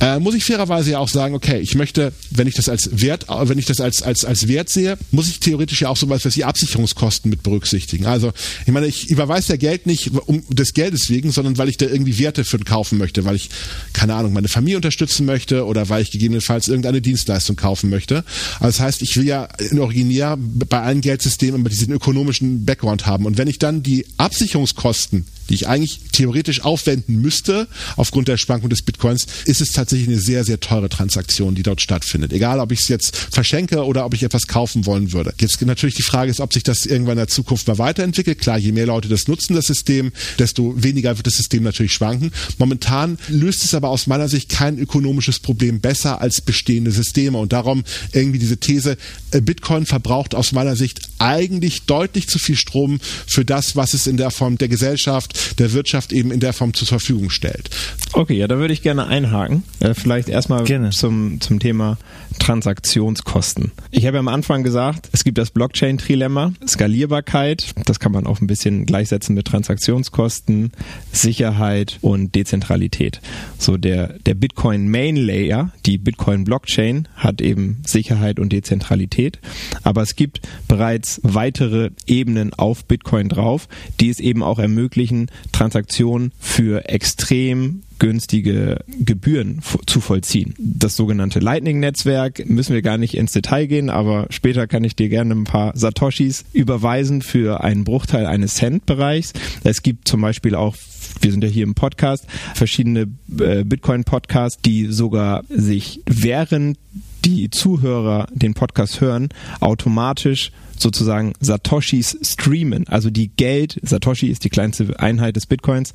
äh, muss ich fairerweise ja auch sagen, okay, ich möchte, wenn ich das als Wert, wenn ich das als, als, als Wert sehe, muss ich theoretisch ja auch sowas wie Absicherungskosten mit berücksichtigen. Also, ich meine, ich überweise ja Geld nicht um des Geldes wegen, sondern weil ich da irgendwie Werte für kaufen möchte, weil ich, keine Ahnung, meine Familie unterstützen möchte oder weil ich gegebenenfalls irgendeine Dienstleistung kaufen möchte. Also das heißt, ich will ja in Originär bei allen Geldsystemen immer diesen ökonomischen Background haben. Und wenn ich dann die Absicherungskosten die ich eigentlich theoretisch aufwenden müsste, aufgrund der Schwankung des Bitcoins, ist es tatsächlich eine sehr, sehr teure Transaktion, die dort stattfindet. Egal, ob ich es jetzt verschenke oder ob ich etwas kaufen wollen würde. Jetzt natürlich die Frage ist, ob sich das irgendwann in der Zukunft mal weiterentwickelt. Klar, je mehr Leute das nutzen, das System, desto weniger wird das System natürlich schwanken. Momentan löst es aber aus meiner Sicht kein ökonomisches Problem besser als bestehende Systeme. Und darum irgendwie diese These, äh, Bitcoin verbraucht aus meiner Sicht eigentlich deutlich zu viel Strom für das, was es in der Form der Gesellschaft der Wirtschaft eben in der Form zur Verfügung stellt. Okay, ja, da würde ich gerne einhaken. Äh, vielleicht erstmal zum, zum Thema Transaktionskosten. Ich habe ja am Anfang gesagt, es gibt das Blockchain-Trilemma, Skalierbarkeit, das kann man auch ein bisschen gleichsetzen mit Transaktionskosten, Sicherheit und Dezentralität. So der, der Bitcoin Main Layer, die Bitcoin Blockchain, hat eben Sicherheit und Dezentralität, aber es gibt bereits weitere Ebenen auf Bitcoin drauf, die es eben auch ermöglichen, Transaktionen für extrem günstige Gebühren zu vollziehen. Das sogenannte Lightning-Netzwerk müssen wir gar nicht ins Detail gehen, aber später kann ich dir gerne ein paar Satoshis überweisen für einen Bruchteil eines Cent-Bereichs. Es gibt zum Beispiel auch wir sind ja hier im Podcast, verschiedene äh, Bitcoin-Podcasts, die sogar sich während die Zuhörer den Podcast hören, automatisch sozusagen Satoshis streamen, also die Geld, Satoshi ist die kleinste Einheit des Bitcoins,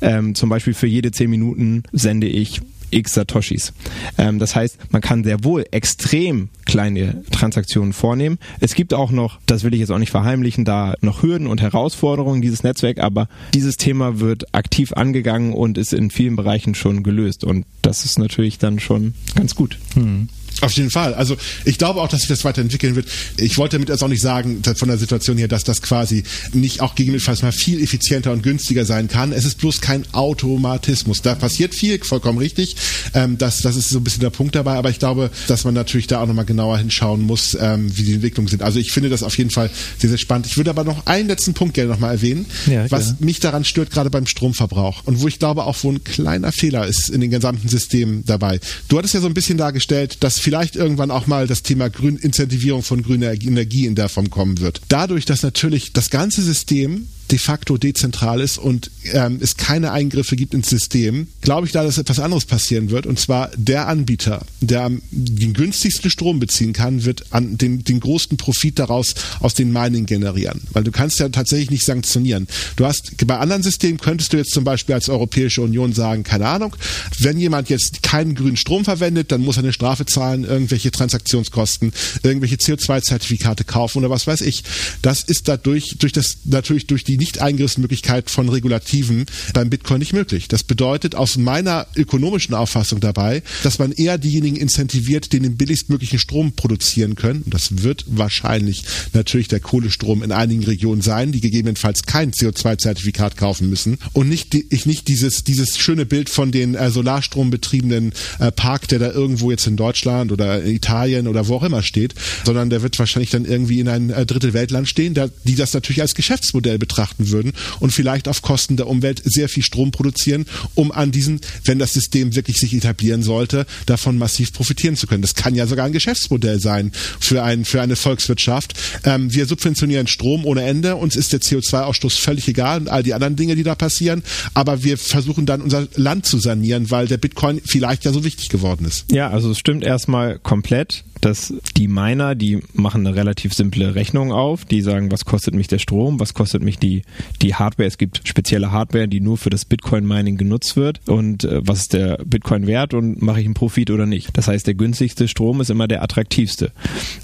ähm, zum Beispiel für jede 10 Minuten sende ich x Satoshis. Ähm, das heißt, man kann sehr wohl extrem kleine Transaktionen vornehmen. Es gibt auch noch, das will ich jetzt auch nicht verheimlichen, da noch Hürden und Herausforderungen dieses Netzwerk, aber dieses Thema wird aktiv angegangen und ist in vielen Bereichen schon gelöst und das ist natürlich dann schon ganz gut. Hm. Auf jeden Fall. Also ich glaube auch, dass sich das weiterentwickeln wird. Ich wollte damit also auch nicht sagen, von der Situation her, dass das quasi nicht auch gegebenenfalls mal viel effizienter und günstiger sein kann. Es ist bloß kein Automatismus. Da passiert viel, vollkommen richtig. Ähm, das, das ist so ein bisschen der Punkt dabei. Aber ich glaube, dass man natürlich da auch nochmal genauer hinschauen muss, ähm, wie die Entwicklungen sind. Also ich finde das auf jeden Fall sehr, sehr spannend. Ich würde aber noch einen letzten Punkt gerne nochmal erwähnen, ja, was mich daran stört, gerade beim Stromverbrauch. Und wo ich glaube auch, wo ein kleiner Fehler ist in den gesamten Systemen dabei. Du hattest ja so ein bisschen dargestellt, dass vielleicht irgendwann auch mal das Thema Grün Incentivierung von grüner Energie in der Form kommen wird. Dadurch, dass natürlich das ganze System de facto dezentral ist und ähm, es keine Eingriffe gibt ins System, glaube ich da, dass etwas anderes passieren wird. Und zwar der Anbieter, der den günstigsten Strom beziehen kann, wird an den, den größten Profit daraus aus den Mining generieren. Weil du kannst ja tatsächlich nicht sanktionieren. Du hast bei anderen Systemen könntest du jetzt zum Beispiel als Europäische Union sagen, keine Ahnung, wenn jemand jetzt keinen grünen Strom verwendet, dann muss er eine Strafe zahlen, irgendwelche Transaktionskosten, irgendwelche CO2-Zertifikate kaufen oder was weiß ich. Das ist dadurch, durch das, natürlich durch die Nicht-Eingriffsmöglichkeit von Regulativen beim Bitcoin nicht möglich. Das bedeutet aus meiner ökonomischen Auffassung dabei, dass man eher diejenigen incentiviert, die den billigstmöglichen Strom produzieren können. Und das wird wahrscheinlich natürlich der Kohlestrom in einigen Regionen sein, die gegebenenfalls kein CO2-Zertifikat kaufen müssen und nicht, ich nicht dieses, dieses schöne Bild von den äh, Solarstrombetriebenen äh, Park, der da irgendwo jetzt in Deutschland oder in Italien oder wo auch immer steht, sondern der wird wahrscheinlich dann irgendwie in ein äh, Drittel stehen, der, die das natürlich als Geschäftsmodell betrachten würden und vielleicht auf Kosten der Umwelt sehr viel Strom produzieren, um an diesen, wenn das System wirklich sich etablieren sollte, davon massiv profitieren zu können. Das kann ja sogar ein Geschäftsmodell sein für, ein, für eine Volkswirtschaft. Ähm, wir subventionieren Strom ohne Ende, uns ist der CO2-Ausstoß völlig egal und all die anderen Dinge, die da passieren, aber wir versuchen dann unser Land zu sanieren, weil der Bitcoin vielleicht ja so wichtig geworden ist. Ja, also es stimmt erstmal komplett dass die Miner, die machen eine relativ simple Rechnung auf, die sagen, was kostet mich der Strom, was kostet mich die, die Hardware. Es gibt spezielle Hardware, die nur für das Bitcoin-Mining genutzt wird und äh, was ist der Bitcoin wert und mache ich einen Profit oder nicht. Das heißt, der günstigste Strom ist immer der attraktivste.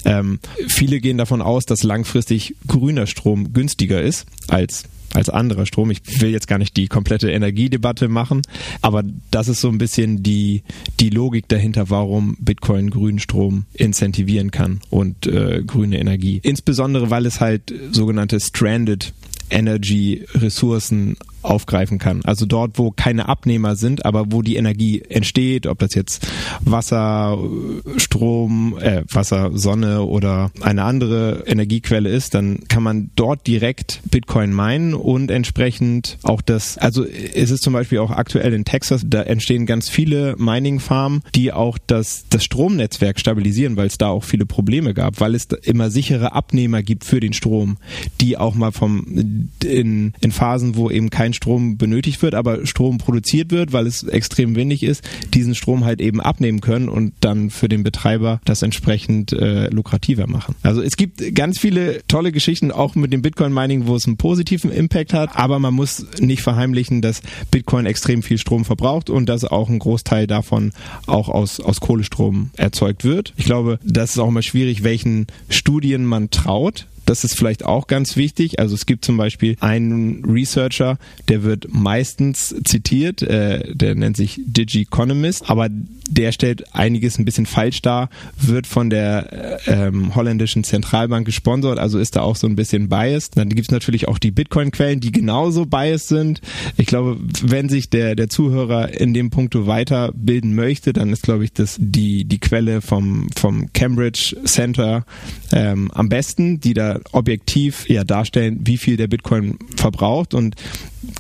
Ähm, viele gehen davon aus, dass langfristig grüner Strom günstiger ist als als anderer Strom. Ich will jetzt gar nicht die komplette Energiedebatte machen, aber das ist so ein bisschen die, die Logik dahinter, warum Bitcoin grünen Strom incentivieren kann und äh, grüne Energie. Insbesondere, weil es halt sogenannte Stranded Energy Ressourcen aufgreifen kann. Also dort, wo keine Abnehmer sind, aber wo die Energie entsteht, ob das jetzt Wasser, Strom, äh, Wasser, Sonne oder eine andere Energiequelle ist, dann kann man dort direkt Bitcoin meinen und entsprechend auch das, also ist es zum Beispiel auch aktuell in Texas, da entstehen ganz viele Mining-Farmen, die auch das, das Stromnetzwerk stabilisieren, weil es da auch viele Probleme gab, weil es immer sichere Abnehmer gibt für den Strom, die auch mal vom in, in Phasen, wo eben kein Strom benötigt wird, aber Strom produziert wird, weil es extrem windig ist, diesen Strom halt eben abnehmen können und dann für den Betreiber das entsprechend äh, lukrativer machen. Also es gibt ganz viele tolle Geschichten, auch mit dem Bitcoin-Mining, wo es einen positiven Impact hat, aber man muss nicht verheimlichen, dass Bitcoin extrem viel Strom verbraucht und dass auch ein Großteil davon auch aus, aus Kohlestrom erzeugt wird. Ich glaube, das ist auch immer schwierig, welchen Studien man traut. Das ist vielleicht auch ganz wichtig. Also es gibt zum Beispiel einen Researcher, der wird meistens zitiert, äh, der nennt sich Digiconomist, aber der stellt einiges ein bisschen falsch dar, wird von der äh, ähm, holländischen Zentralbank gesponsert, also ist da auch so ein bisschen biased. Dann gibt es natürlich auch die Bitcoin-Quellen, die genauso biased sind. Ich glaube, wenn sich der, der Zuhörer in dem Punkto weiterbilden möchte, dann ist, glaube ich, das die, die Quelle vom, vom Cambridge Center ähm, am besten, die da objektiv ja darstellen, wie viel der Bitcoin verbraucht und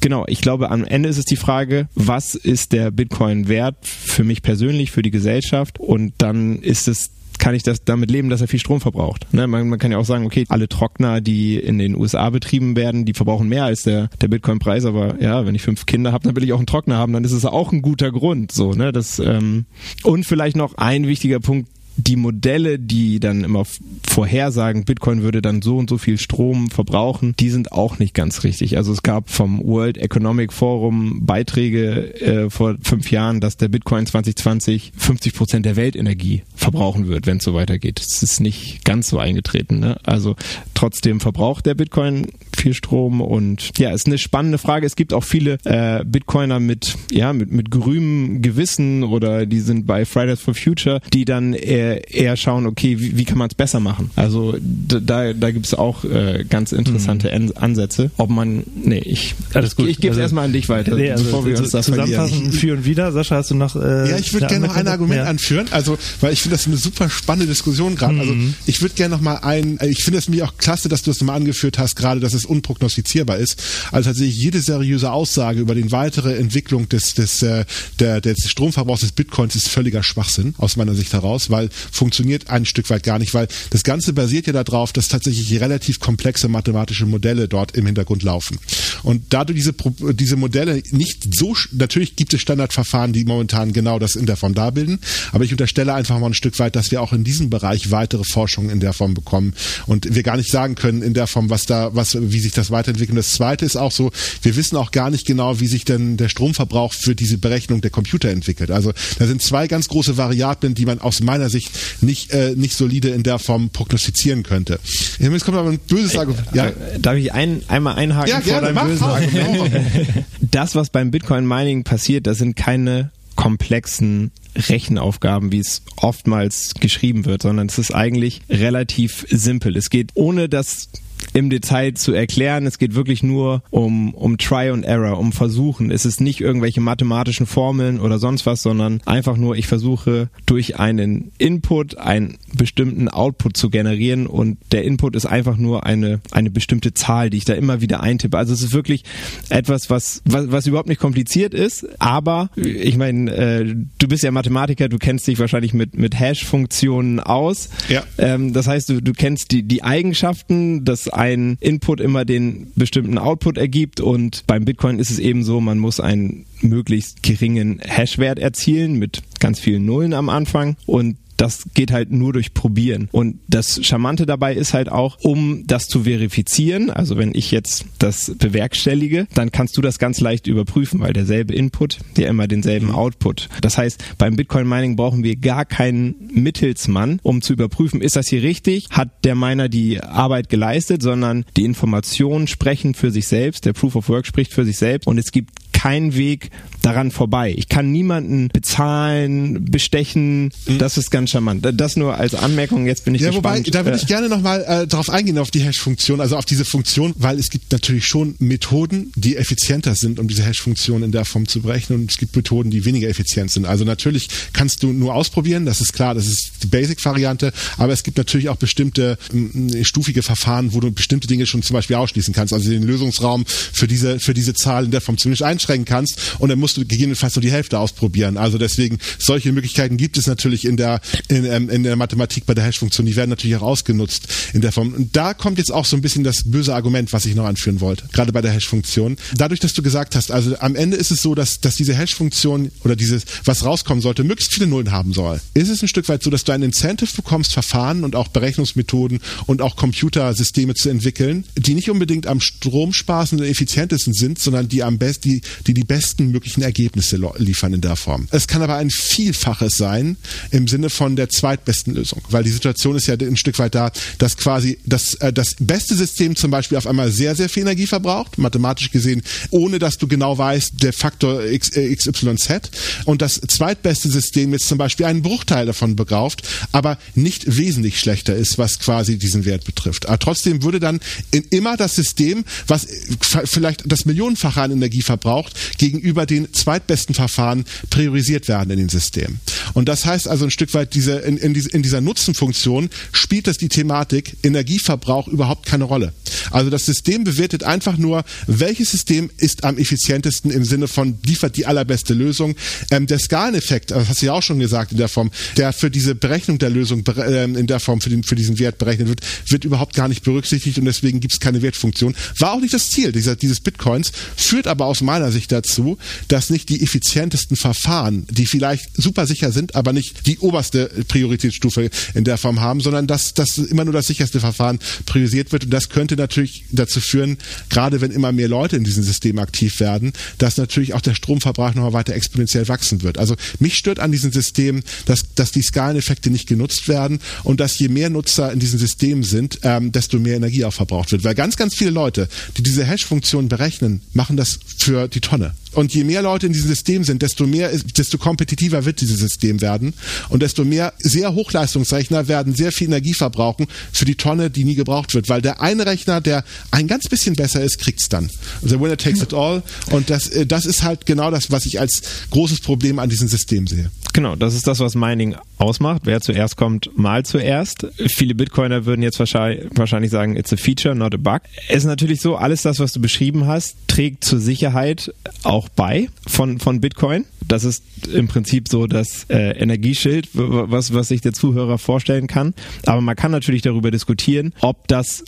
genau, ich glaube, am Ende ist es die Frage, was ist der Bitcoin wert für mich persönlich, für die Gesellschaft? Und dann ist es kann ich das damit leben, dass er viel Strom verbraucht. Ne? Man, man, kann ja auch sagen, okay, alle Trockner, die in den USA betrieben werden, die verbrauchen mehr als der, der Bitcoin-Preis, aber ja, wenn ich fünf Kinder habe, dann will ich auch einen Trockner haben, dann ist es auch ein guter Grund. So, ne? Das, ähm, und vielleicht noch ein wichtiger Punkt, die Modelle, die dann immer vorhersagen, Bitcoin würde dann so und so viel Strom verbrauchen, die sind auch nicht ganz richtig. Also es gab vom World Economic Forum Beiträge äh, vor fünf Jahren, dass der Bitcoin 2020 50 Prozent der Weltenergie verbrauchen wird, wenn es so weitergeht. Das ist nicht ganz so eingetreten. Ne? Also trotzdem verbraucht der Bitcoin viel Strom und ja, ist eine spannende Frage. Es gibt auch viele äh, Bitcoiner mit ja mit mit grünem Gewissen oder die sind bei Fridays for Future, die dann eher eher schauen, okay, wie, wie kann man es besser machen? Also da, da gibt es auch äh, ganz interessante mhm. Ansätze. Ob man, nee, ich, Alles gut. ich, ich gebe es also, erstmal an dich weiter, nee, also, bevor wir uns das zusammenfassen, für und wieder. Sascha, hast du noch äh, Ja, ich würde gerne noch ein Argument ja. anführen, also weil ich finde das eine super spannende Diskussion gerade. Also, mhm. Also ich würde gerne noch mal ein, ich finde es mir auch klasse, dass du das nochmal angeführt hast, gerade, dass es unprognostizierbar ist. Also tatsächlich jede seriöse Aussage über die weitere Entwicklung des, des, äh, der, des Stromverbrauchs des Bitcoins ist völliger Schwachsinn aus meiner Sicht heraus, weil funktioniert ein Stück weit gar nicht, weil das Ganze basiert ja darauf, dass tatsächlich relativ komplexe mathematische Modelle dort im Hintergrund laufen. Und da du diese, diese Modelle nicht so, natürlich gibt es Standardverfahren, die momentan genau das in der Form darbilden, aber ich unterstelle einfach mal ein Stück weit, dass wir auch in diesem Bereich weitere Forschung in der Form bekommen und wir gar nicht sagen können in der Form, was da, was, wie wie sich das weiterentwickelt. Und das zweite ist auch so, wir wissen auch gar nicht genau, wie sich denn der Stromverbrauch für diese Berechnung der Computer entwickelt. Also da sind zwei ganz große Variablen, die man aus meiner Sicht nicht, äh, nicht solide in der Form prognostizieren könnte. Jetzt kommt aber ein böses Argument. Ja. Darf ich ein, einmal einhaken ja, vor gerne, deinem bösen. Argument? Das, was beim Bitcoin Mining passiert, das sind keine komplexen Rechenaufgaben, wie es oftmals geschrieben wird, sondern es ist eigentlich relativ simpel. Es geht ohne das im Detail zu erklären. Es geht wirklich nur um, um Try and Error, um Versuchen. Es ist nicht irgendwelche mathematischen Formeln oder sonst was, sondern einfach nur, ich versuche durch einen Input einen bestimmten Output zu generieren und der Input ist einfach nur eine, eine bestimmte Zahl, die ich da immer wieder eintippe. Also es ist wirklich etwas, was, was, was überhaupt nicht kompliziert ist, aber ich meine, äh, du bist ja Mathematiker, du kennst dich wahrscheinlich mit, mit Hash-Funktionen aus. Ja. Ähm, das heißt, du, du kennst die, die Eigenschaften, dass ein Input immer den bestimmten Output ergibt und beim Bitcoin ist es eben so, man muss einen möglichst geringen Hashwert erzielen mit ganz vielen Nullen am Anfang und das geht halt nur durch Probieren. Und das Charmante dabei ist halt auch, um das zu verifizieren, also wenn ich jetzt das bewerkstellige, dann kannst du das ganz leicht überprüfen, weil derselbe Input ja immer denselben Output. Das heißt, beim Bitcoin Mining brauchen wir gar keinen Mittelsmann, um zu überprüfen, ist das hier richtig? Hat der Miner die Arbeit geleistet, sondern die Informationen sprechen für sich selbst, der Proof of Work spricht für sich selbst und es gibt keinen Weg daran vorbei. Ich kann niemanden bezahlen, bestechen. Das ist ganz charmant. Das nur als Anmerkung. Jetzt bin ich Ja, gespannt. wobei, da würde Äh, ich gerne nochmal äh, darauf eingehen, auf die Hash-Funktion, also auf diese Funktion, weil es gibt natürlich schon Methoden, die effizienter sind, um diese Hash-Funktion in der Form zu berechnen und es gibt Methoden, die weniger effizient sind. Also natürlich kannst du nur ausprobieren, das ist klar, das ist die Basic-Variante, aber es gibt natürlich auch bestimmte m, stufige Verfahren, wo du bestimmte Dinge schon zum Beispiel ausschließen kannst, also den Lösungsraum für diese, für diese Zahl in der Form zumindest einschränken kannst und dann musst du gegebenenfalls nur die Hälfte ausprobieren. Also deswegen, solche Möglichkeiten gibt es natürlich in der, in, ähm, in der Mathematik bei der Hash-Funktion, die werden natürlich auch ausgenutzt in der Form. Und da kommt jetzt auch so ein bisschen das böse Argument, was ich noch anführen wollte, gerade bei der Hash-Funktion. Dadurch, dass du gesagt hast, also am Ende ist es so, dass, dass diese Hash-Funktion oder dieses, was rauskommen sollte, möglichst viele Nullen haben soll. Ist es ein Stück weit so, dass du ein Incentive bekommst, Verfahren und auch Berechnungsmethoden und auch Computersysteme zu entwickeln, die nicht unbedingt am stromsparendsten und effizientesten sind, sondern die am besten, die, die die besten möglichen Ergebnisse liefern in der Form. Es kann aber ein Vielfaches sein im Sinne von der zweitbesten Lösung, weil die Situation ist ja ein Stück weit da, dass quasi das, äh, das beste System zum Beispiel auf einmal sehr, sehr viel Energie verbraucht, mathematisch gesehen, ohne dass du genau weißt, der Faktor X, äh, XYZ und das zweitbeste System jetzt zum Beispiel einen Bruchteil davon begauft, aber nicht wesentlich schlechter ist, was quasi diesen Wert betrifft. Aber trotzdem würde dann immer das System, was äh, vielleicht das Millionenfache an Energie verbraucht, gegenüber den zweitbesten Verfahren priorisiert werden in dem System. Und das heißt also ein Stück weit, diese, in, in, in dieser Nutzenfunktion spielt das die Thematik Energieverbrauch überhaupt keine Rolle. Also das System bewertet einfach nur, welches System ist am effizientesten im Sinne von liefert die allerbeste Lösung. Ähm, der Skaleneffekt, das hast du ja auch schon gesagt in der Form, der für diese Berechnung der Lösung ähm, in der Form für, den, für diesen Wert berechnet wird, wird überhaupt gar nicht berücksichtigt und deswegen gibt es keine Wertfunktion. War auch nicht das Ziel dieser, dieses Bitcoins, führt aber aus meiner Sicht dazu, dass nicht die effizientesten Verfahren, die vielleicht super sicher sind, aber nicht die oberste Prioritätsstufe in der Form haben, sondern dass, dass immer nur das sicherste Verfahren priorisiert wird. Und das könnte natürlich dazu führen, gerade wenn immer mehr Leute in diesem System aktiv werden, dass natürlich auch der Stromverbrauch noch weiter exponentiell wachsen wird. Also mich stört an diesem System, dass, dass die Skaleneffekte nicht genutzt werden und dass je mehr Nutzer in diesem System sind, ähm, desto mehr Energie auch verbraucht wird. Weil ganz, ganz viele Leute, die diese Hash-Funktion berechnen, machen das für die Tonne. Und je mehr Leute in diesem System sind, desto mehr, desto kompetitiver wird dieses System werden und desto mehr sehr Hochleistungsrechner werden sehr viel Energie verbrauchen für die Tonne, die nie gebraucht wird, weil der eine Rechner, der ein ganz bisschen besser ist, kriegt's dann. The winner takes it all und das, äh, das ist halt genau das, was ich als großes Problem an diesem System sehe. Genau, das ist das, was Mining ausmacht. Wer zuerst kommt, mal zuerst. Viele Bitcoiner würden jetzt wahrscheinlich, wahrscheinlich sagen, it's a feature, not a bug. Es ist natürlich so, alles das, was du beschrieben hast, trägt zur Sicherheit auch bei von, von Bitcoin. Das ist im Prinzip so das äh, Energieschild, was, was sich der Zuhörer vorstellen kann. Aber man kann natürlich darüber diskutieren, ob das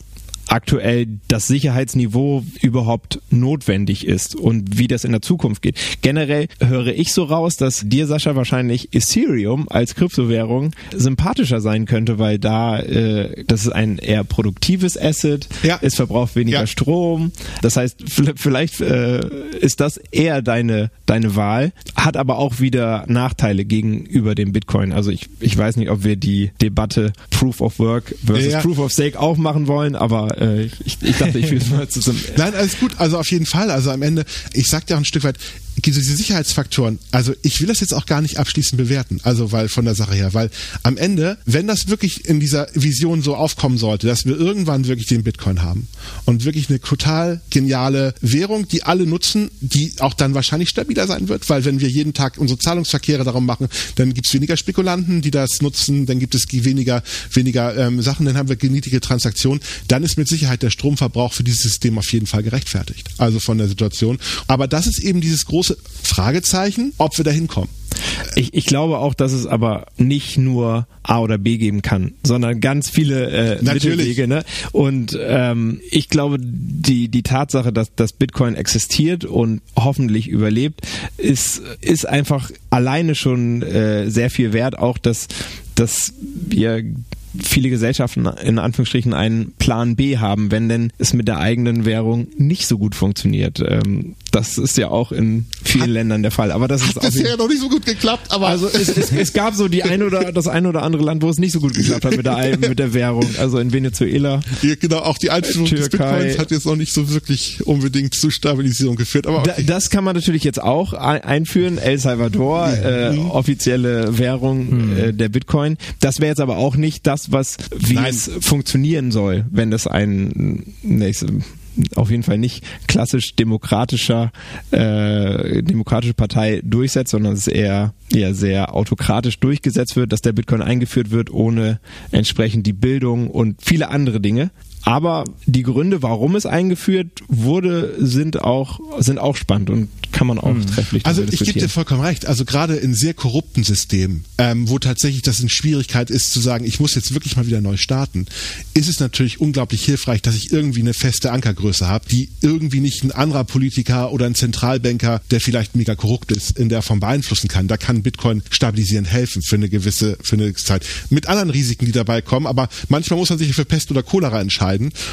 aktuell das Sicherheitsniveau überhaupt notwendig ist und wie das in der Zukunft geht. Generell höre ich so raus, dass dir, Sascha, wahrscheinlich Ethereum als Kryptowährung sympathischer sein könnte, weil da äh, das ist ein eher produktives Asset, Ja. es verbraucht weniger Ja. Strom. Das heißt, vielleicht äh, ist das eher deine, deine Wahl, hat aber auch wieder Nachteile gegenüber dem Bitcoin. Also ich, ich weiß nicht, ob wir die Debatte Proof of Work versus Ja. Proof of Stake auch machen wollen, aber äh, ich, ich dachte, ich will mal zusammen. Nein, alles gut. Also auf jeden Fall. Also am Ende, ich sag dir auch ein Stück weit, diese Sicherheitsfaktoren, also ich will das jetzt auch gar nicht abschließend bewerten, also weil von der Sache her, weil am Ende, wenn das wirklich in dieser Vision so aufkommen sollte, dass wir irgendwann wirklich den Bitcoin haben und wirklich eine total geniale Währung, die alle nutzen, die auch dann wahrscheinlich stabiler sein wird, weil wenn wir jeden Tag unsere Zahlungsverkehre darum machen, dann gibt's weniger Spekulanten, die das nutzen, dann gibt es weniger, weniger ähm, Sachen, dann haben wir niedrige Transaktionen, dann ist mit Sicherheit der Stromverbrauch für dieses System auf jeden Fall gerechtfertigt. Also von der Situation. Aber das ist eben dieses große Fragezeichen, ob wir da hinkommen. Ich, ich glaube auch, dass es aber nicht nur A oder B geben kann, sondern ganz viele äh, Natürlich. Mittelwege. Ne? Und ähm, ich glaube, die, die Tatsache, dass, dass Bitcoin existiert und hoffentlich überlebt, ist, ist einfach alleine schon äh, sehr viel wert. Auch, dass, dass wir viele Gesellschaften in Anführungsstrichen einen Plan B haben, wenn denn es mit der eigenen Währung nicht so gut funktioniert. Ähm, das ist ja auch in vielen Ländern der Fall. Aber das ist Hat bisher noch nicht so gut geklappt, aber also es, es, es gab so die ein oder das ein oder andere Land, wo es nicht so gut geklappt hat mit der, mit der Währung. Also in Venezuela. Ja, genau, auch die Einführung des Türkei. Bitcoins hat jetzt noch nicht so wirklich unbedingt zu Stabilisierung geführt. Aber Da, okay. das kann man natürlich jetzt auch ein- einführen. El Salvador, äh, offizielle Währung äh, der Bitcoin. Das wäre jetzt aber auch nicht das, was wie Nein. es funktionieren soll, wenn das ein nächste auf jeden Fall nicht klassisch demokratischer äh, demokratische Partei durchsetzt, sondern es eher eher sehr autokratisch durchgesetzt wird, dass der Bitcoin eingeführt wird ohne entsprechend die Bildung und viele andere Dinge. Aber die Gründe, warum es eingeführt wurde, sind auch sind auch spannend und kann man auch trefflich Also ich gebe dir vollkommen recht. Also gerade in sehr korrupten Systemen, ähm, wo tatsächlich das eine Schwierigkeit ist zu sagen, ich muss jetzt wirklich mal wieder neu starten, ist es natürlich unglaublich hilfreich, dass ich irgendwie eine feste Ankergröße habe, die irgendwie nicht ein anderer Politiker oder ein Zentralbanker, der vielleicht mega korrupt ist, in der Form beeinflussen kann. Da kann Bitcoin stabilisierend helfen für eine gewisse für eine Zeit. Mit anderen Risiken, die dabei kommen, aber manchmal muss man sich für Pest oder Cholera entscheiden.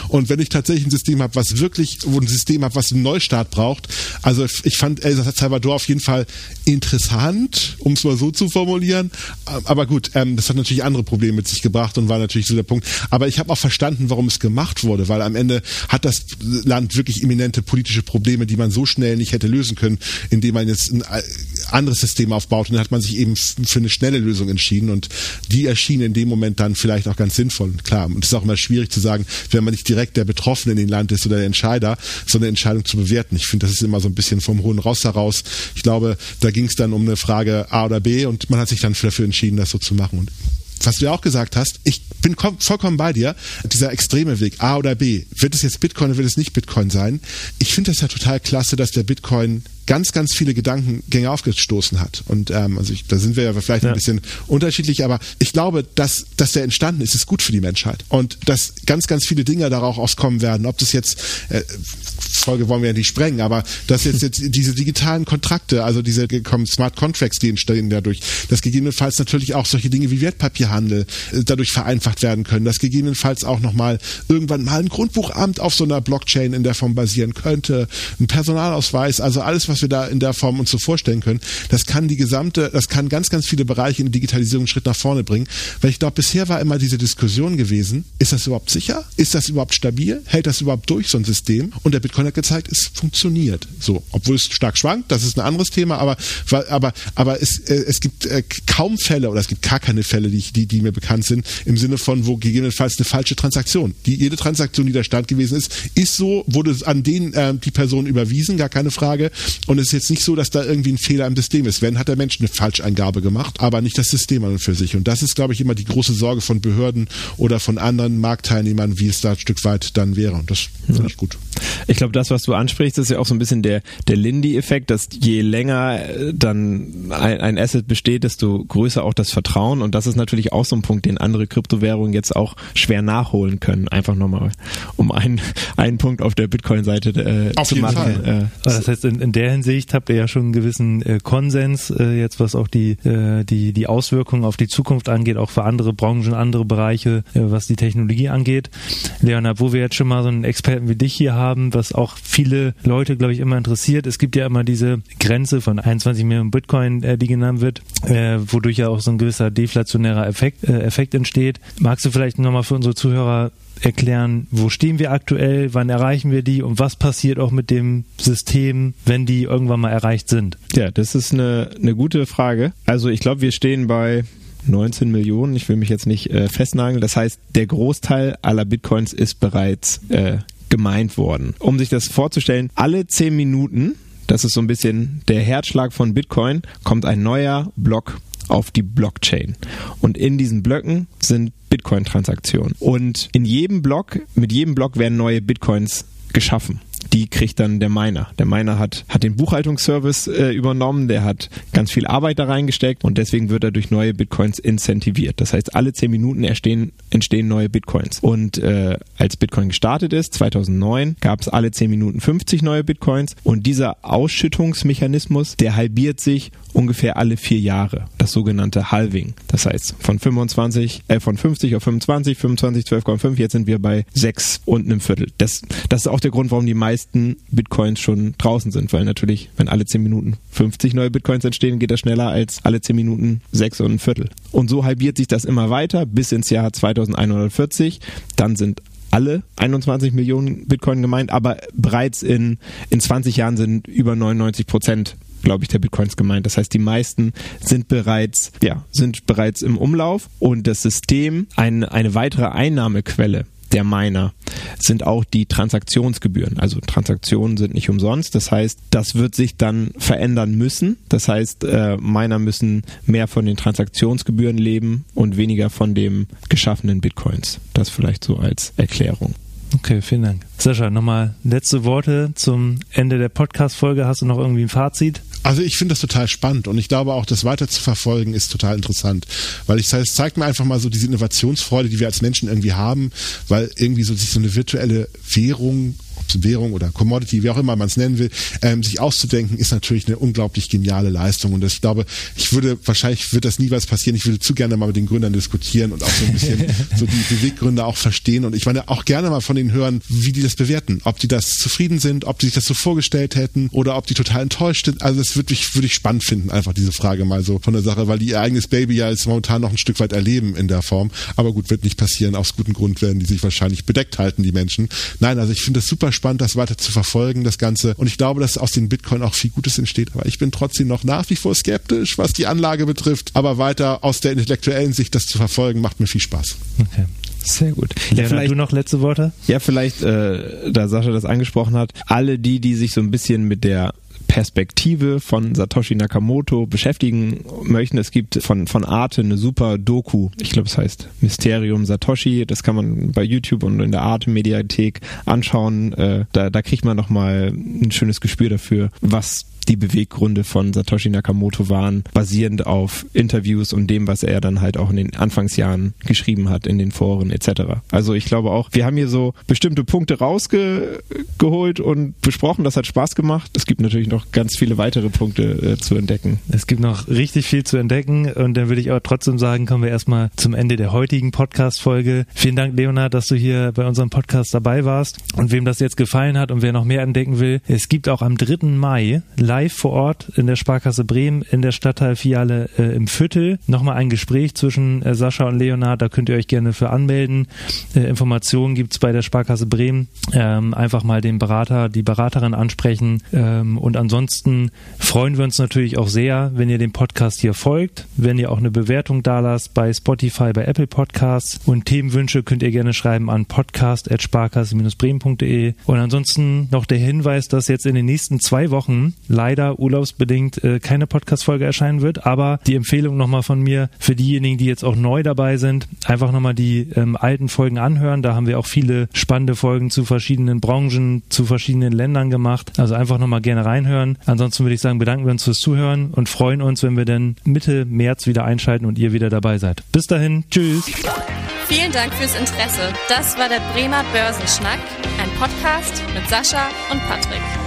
Und wenn ich tatsächlich ein System habe, was wirklich, wo ein System habe, was einen Neustart braucht, also ich fand El Salvador auf jeden Fall interessant, um es mal so zu formulieren. Aber gut, ähm, das hat natürlich andere Probleme mit sich gebracht und war natürlich so der Punkt. Aber ich habe auch verstanden, warum es gemacht wurde, weil am Ende hat das Land wirklich eminente politische Probleme, die man so schnell nicht hätte lösen können, indem man jetzt ein äh, anderes System aufbaut. Und dann hat man sich eben für eine schnelle Lösung entschieden und die erschien in dem Moment dann vielleicht auch ganz sinnvoll. Klar, und es ist auch immer schwierig zu sagen, wenn man nicht direkt der Betroffene in dem Land ist oder der Entscheider, so eine Entscheidung zu bewerten. Ich finde, das ist immer so ein bisschen vom hohen Ross heraus. Ich glaube, da ging es dann um eine Frage A oder B und man hat sich dann dafür entschieden, das so zu machen. Und was du ja auch gesagt hast, ich bin kom- vollkommen bei dir, dieser extreme Weg, A oder B, wird es jetzt Bitcoin oder wird es nicht Bitcoin sein? Ich finde das ja total klasse, dass der Bitcoin ganz, ganz viele Gedankengänge aufgestoßen hat. Und ähm, also ich, da sind wir ja vielleicht Ja. ein bisschen unterschiedlich, aber ich glaube, dass, dass der entstanden ist, ist gut für die Menschheit. Und dass ganz, ganz viele Dinge darauf auskommen werden, ob das jetzt, äh, Folge wollen wir ja nicht sprengen, aber dass jetzt, jetzt diese digitalen Kontrakte, also diese gekommen Smart Contracts, die entstehen dadurch, dass gegebenenfalls natürlich auch solche Dinge wie Wertpapierhandel äh, dadurch vereinfacht werden können, dass gegebenenfalls auch nochmal irgendwann mal ein Grundbuchamt auf so einer Blockchain in der Form basieren könnte, ein Personalausweis, also alles, was wir da in der Form uns so vorstellen können, das kann die gesamte, das kann ganz, ganz viele Bereiche in der Digitalisierung einen Schritt nach vorne bringen, weil ich glaube, bisher war immer diese Diskussion gewesen, ist das überhaupt sicher? Ist das überhaupt stabil? Hält das überhaupt durch, so ein System? Und der Bitcoin hat gezeigt, es funktioniert. So, obwohl es stark schwankt, das ist ein anderes Thema, aber, aber, aber es, äh, es gibt äh, kaum Fälle oder es gibt gar keine Fälle, die, die, die mir bekannt sind, im Sinne von, wo gegebenenfalls eine falsche Transaktion. Die, jede Transaktion, die da stand gewesen ist, ist so, wurde an den äh, die Person überwiesen, gar keine Frage. Und es ist jetzt nicht so, dass da irgendwie ein Fehler im System ist. Wenn, hat der Mensch eine Falscheingabe gemacht, aber nicht das System an und für sich. Und das ist, glaube ich, immer die große Sorge von Behörden oder von anderen Marktteilnehmern, wie es da ein Stück weit dann wäre. Und das finde ich gut. Ich glaube, das, was du ansprichst, ist ja auch so ein bisschen der, der Lindy-Effekt, dass je länger äh, dann ein, ein Asset besteht, desto größer auch das Vertrauen. Und das ist natürlich auch so ein Punkt, den andere Kryptowährungen jetzt auch schwer nachholen können. Einfach nochmal, um einen, einen Punkt auf der Bitcoin-Seite äh, zu machen. Äh, das heißt, in, in der Hinsicht habt ihr ja schon einen gewissen äh, Konsens, äh, jetzt was auch die, äh, die, die Auswirkungen auf die Zukunft angeht, auch für andere Branchen, andere Bereiche, äh, was die Technologie angeht. Leonard, wo wir jetzt schon mal so einen Experten wie dich hier haben, was auch viele Leute, glaube ich, immer interessiert. Es gibt ja immer diese Grenze von 21 Millionen Bitcoin, äh, die genannt wird, äh, wodurch ja auch so ein gewisser deflationärer Effekt, Effekt entsteht. Magst du vielleicht nochmal für unsere Zuhörer erklären, wo stehen wir aktuell, wann erreichen wir die und was passiert auch mit dem System, wenn die irgendwann mal erreicht sind? Ja, das ist eine, eine gute Frage. Also ich glaube, wir stehen bei 19 Millionen. Ich will mich jetzt nicht äh, festnageln. Das heißt, der Großteil aller Bitcoins ist bereits äh, gemeint worden. Um sich das vorzustellen, alle 10 Minuten, das ist so ein bisschen der Herzschlag von Bitcoin, kommt ein neuer Block auf die Blockchain. Und in diesen Blöcken sind Bitcoin-Transaktionen. Und in jedem Block, mit jedem Block werden neue Bitcoins geschaffen die kriegt dann der Miner. Der Miner hat, hat den Buchhaltungsservice äh, übernommen, der hat ganz viel Arbeit da reingesteckt und deswegen wird er durch neue Bitcoins incentiviert. Das heißt, alle zehn Minuten entstehen, entstehen neue Bitcoins. Und äh, als Bitcoin gestartet ist, 2009, gab es alle zehn Minuten 50 neue Bitcoins und dieser Ausschüttungsmechanismus, der halbiert sich ungefähr alle vier Jahre, das sogenannte Halving. Das heißt, von 25, äh, von 50 auf 25, 25, 12,5, jetzt sind wir bei 6 und einem Viertel. Das, das ist auch der Grund, warum die meisten Bitcoins schon draußen sind, weil natürlich, wenn alle 10 Minuten 50 neue Bitcoins entstehen, geht das schneller als alle 10 Minuten 6 und ein Viertel. Und so halbiert sich das immer weiter bis ins Jahr 2140. Dann sind alle 21 Millionen Bitcoin gemeint, aber bereits in, in 20 Jahren sind über 99 Prozent glaube ich, der Bitcoins gemeint. Das heißt, die meisten sind bereits, ja, sind bereits im Umlauf und das System eine, eine weitere Einnahmequelle der Miner sind auch die Transaktionsgebühren. Also Transaktionen sind nicht umsonst. Das heißt, das wird sich dann verändern müssen. Das heißt, äh, Miner müssen mehr von den Transaktionsgebühren leben und weniger von dem geschaffenen Bitcoins. Das vielleicht so als Erklärung. Okay, vielen Dank. Sascha, nochmal letzte Worte zum Ende der Podcast-Folge. Hast du noch irgendwie ein Fazit? Also ich finde das total spannend und ich glaube auch, das weiter zu verfolgen ist total interessant, weil ich es zeigt mir einfach mal so diese Innovationsfreude, die wir als Menschen irgendwie haben, weil irgendwie so sich so eine virtuelle Währung Währung oder Commodity, wie auch immer man es nennen will, ähm, sich auszudenken, ist natürlich eine unglaublich geniale Leistung. Und ich glaube, ich würde, wahrscheinlich wird das niemals passieren. Ich würde zu gerne mal mit den Gründern diskutieren und auch so ein bisschen so die Beweggründe auch verstehen. Und ich meine, auch gerne mal von denen hören, wie die das bewerten. Ob die das zufrieden sind, ob die sich das so vorgestellt hätten oder ob die total enttäuscht sind. Also das würde ich, würde ich spannend finden, einfach diese Frage mal so von der Sache, weil die ihr eigenes Baby ja jetzt momentan noch ein Stück weit erleben in der Form. Aber gut, wird nicht passieren. Aus gutem Grund werden die sich wahrscheinlich bedeckt halten, die Menschen. Nein, also ich finde das super spannend, das weiter zu verfolgen, das Ganze. Und ich glaube, dass aus den Bitcoin auch viel Gutes entsteht. Aber ich bin trotzdem noch nach wie vor skeptisch, was die Anlage betrifft. Aber weiter aus der intellektuellen Sicht das zu verfolgen, macht mir viel Spaß. Okay. Sehr gut. Ja, vielleicht du noch letzte Worte? Ja, vielleicht, äh, da Sascha das angesprochen hat, alle die, die sich so ein bisschen mit der Perspektive von Satoshi Nakamoto beschäftigen möchten. Es gibt von, von Arte eine super Doku. Ich glaube, es heißt Mysterium Satoshi. Das kann man bei YouTube und in der Arte Mediathek anschauen. Äh, da, da kriegt man nochmal ein schönes Gespür dafür, was die Beweggründe von Satoshi Nakamoto waren, basierend auf Interviews und dem, was er dann halt auch in den Anfangsjahren geschrieben hat in den Foren etc. Also ich glaube auch, wir haben hier so bestimmte Punkte rausgeholt und besprochen. Das hat Spaß gemacht. Es gibt natürlich noch ganz viele weitere Punkte äh, zu entdecken. Es gibt noch richtig viel zu entdecken und dann würde ich aber trotzdem sagen, kommen wir erstmal zum Ende der heutigen Podcast-Folge. Vielen Dank, Leonard, dass du hier bei unserem Podcast dabei warst. Und wem das jetzt gefallen hat und wer noch mehr entdecken will, es gibt auch am 3. Mai live live vor Ort in der Sparkasse Bremen in der Stadtteilfiliale äh, im Viertel. Nochmal ein Gespräch zwischen äh, Sascha und Leonard, da könnt ihr euch gerne für anmelden. Äh, Informationen gibt's bei der Sparkasse Bremen. Ähm, einfach mal den Berater, die Beraterin ansprechen. Ähm, und ansonsten freuen wir uns natürlich auch sehr, wenn ihr dem Podcast hier folgt, wenn ihr auch eine Bewertung da lasst bei Spotify, bei Apple Podcasts. Und Themenwünsche könnt ihr gerne schreiben an podcast.sparkasse-bremen.de. Und ansonsten noch der Hinweis, dass jetzt in den nächsten zwei Wochen live leider urlaubsbedingt äh, keine Podcast-Folge erscheinen wird. Aber die Empfehlung nochmal von mir für diejenigen, die jetzt auch neu dabei sind, einfach nochmal die ähm, alten Folgen anhören. Da haben wir auch viele spannende Folgen zu verschiedenen Branchen, zu verschiedenen Ländern gemacht. Also einfach nochmal gerne reinhören. Ansonsten würde ich sagen, bedanken wir uns fürs Zuhören und freuen uns, wenn wir dann Mitte März wieder einschalten und ihr wieder dabei seid. Bis dahin, tschüss. Vielen Dank fürs Interesse. Das war der Bremer Börsenschnack, ein Podcast mit Sascha und Patrick.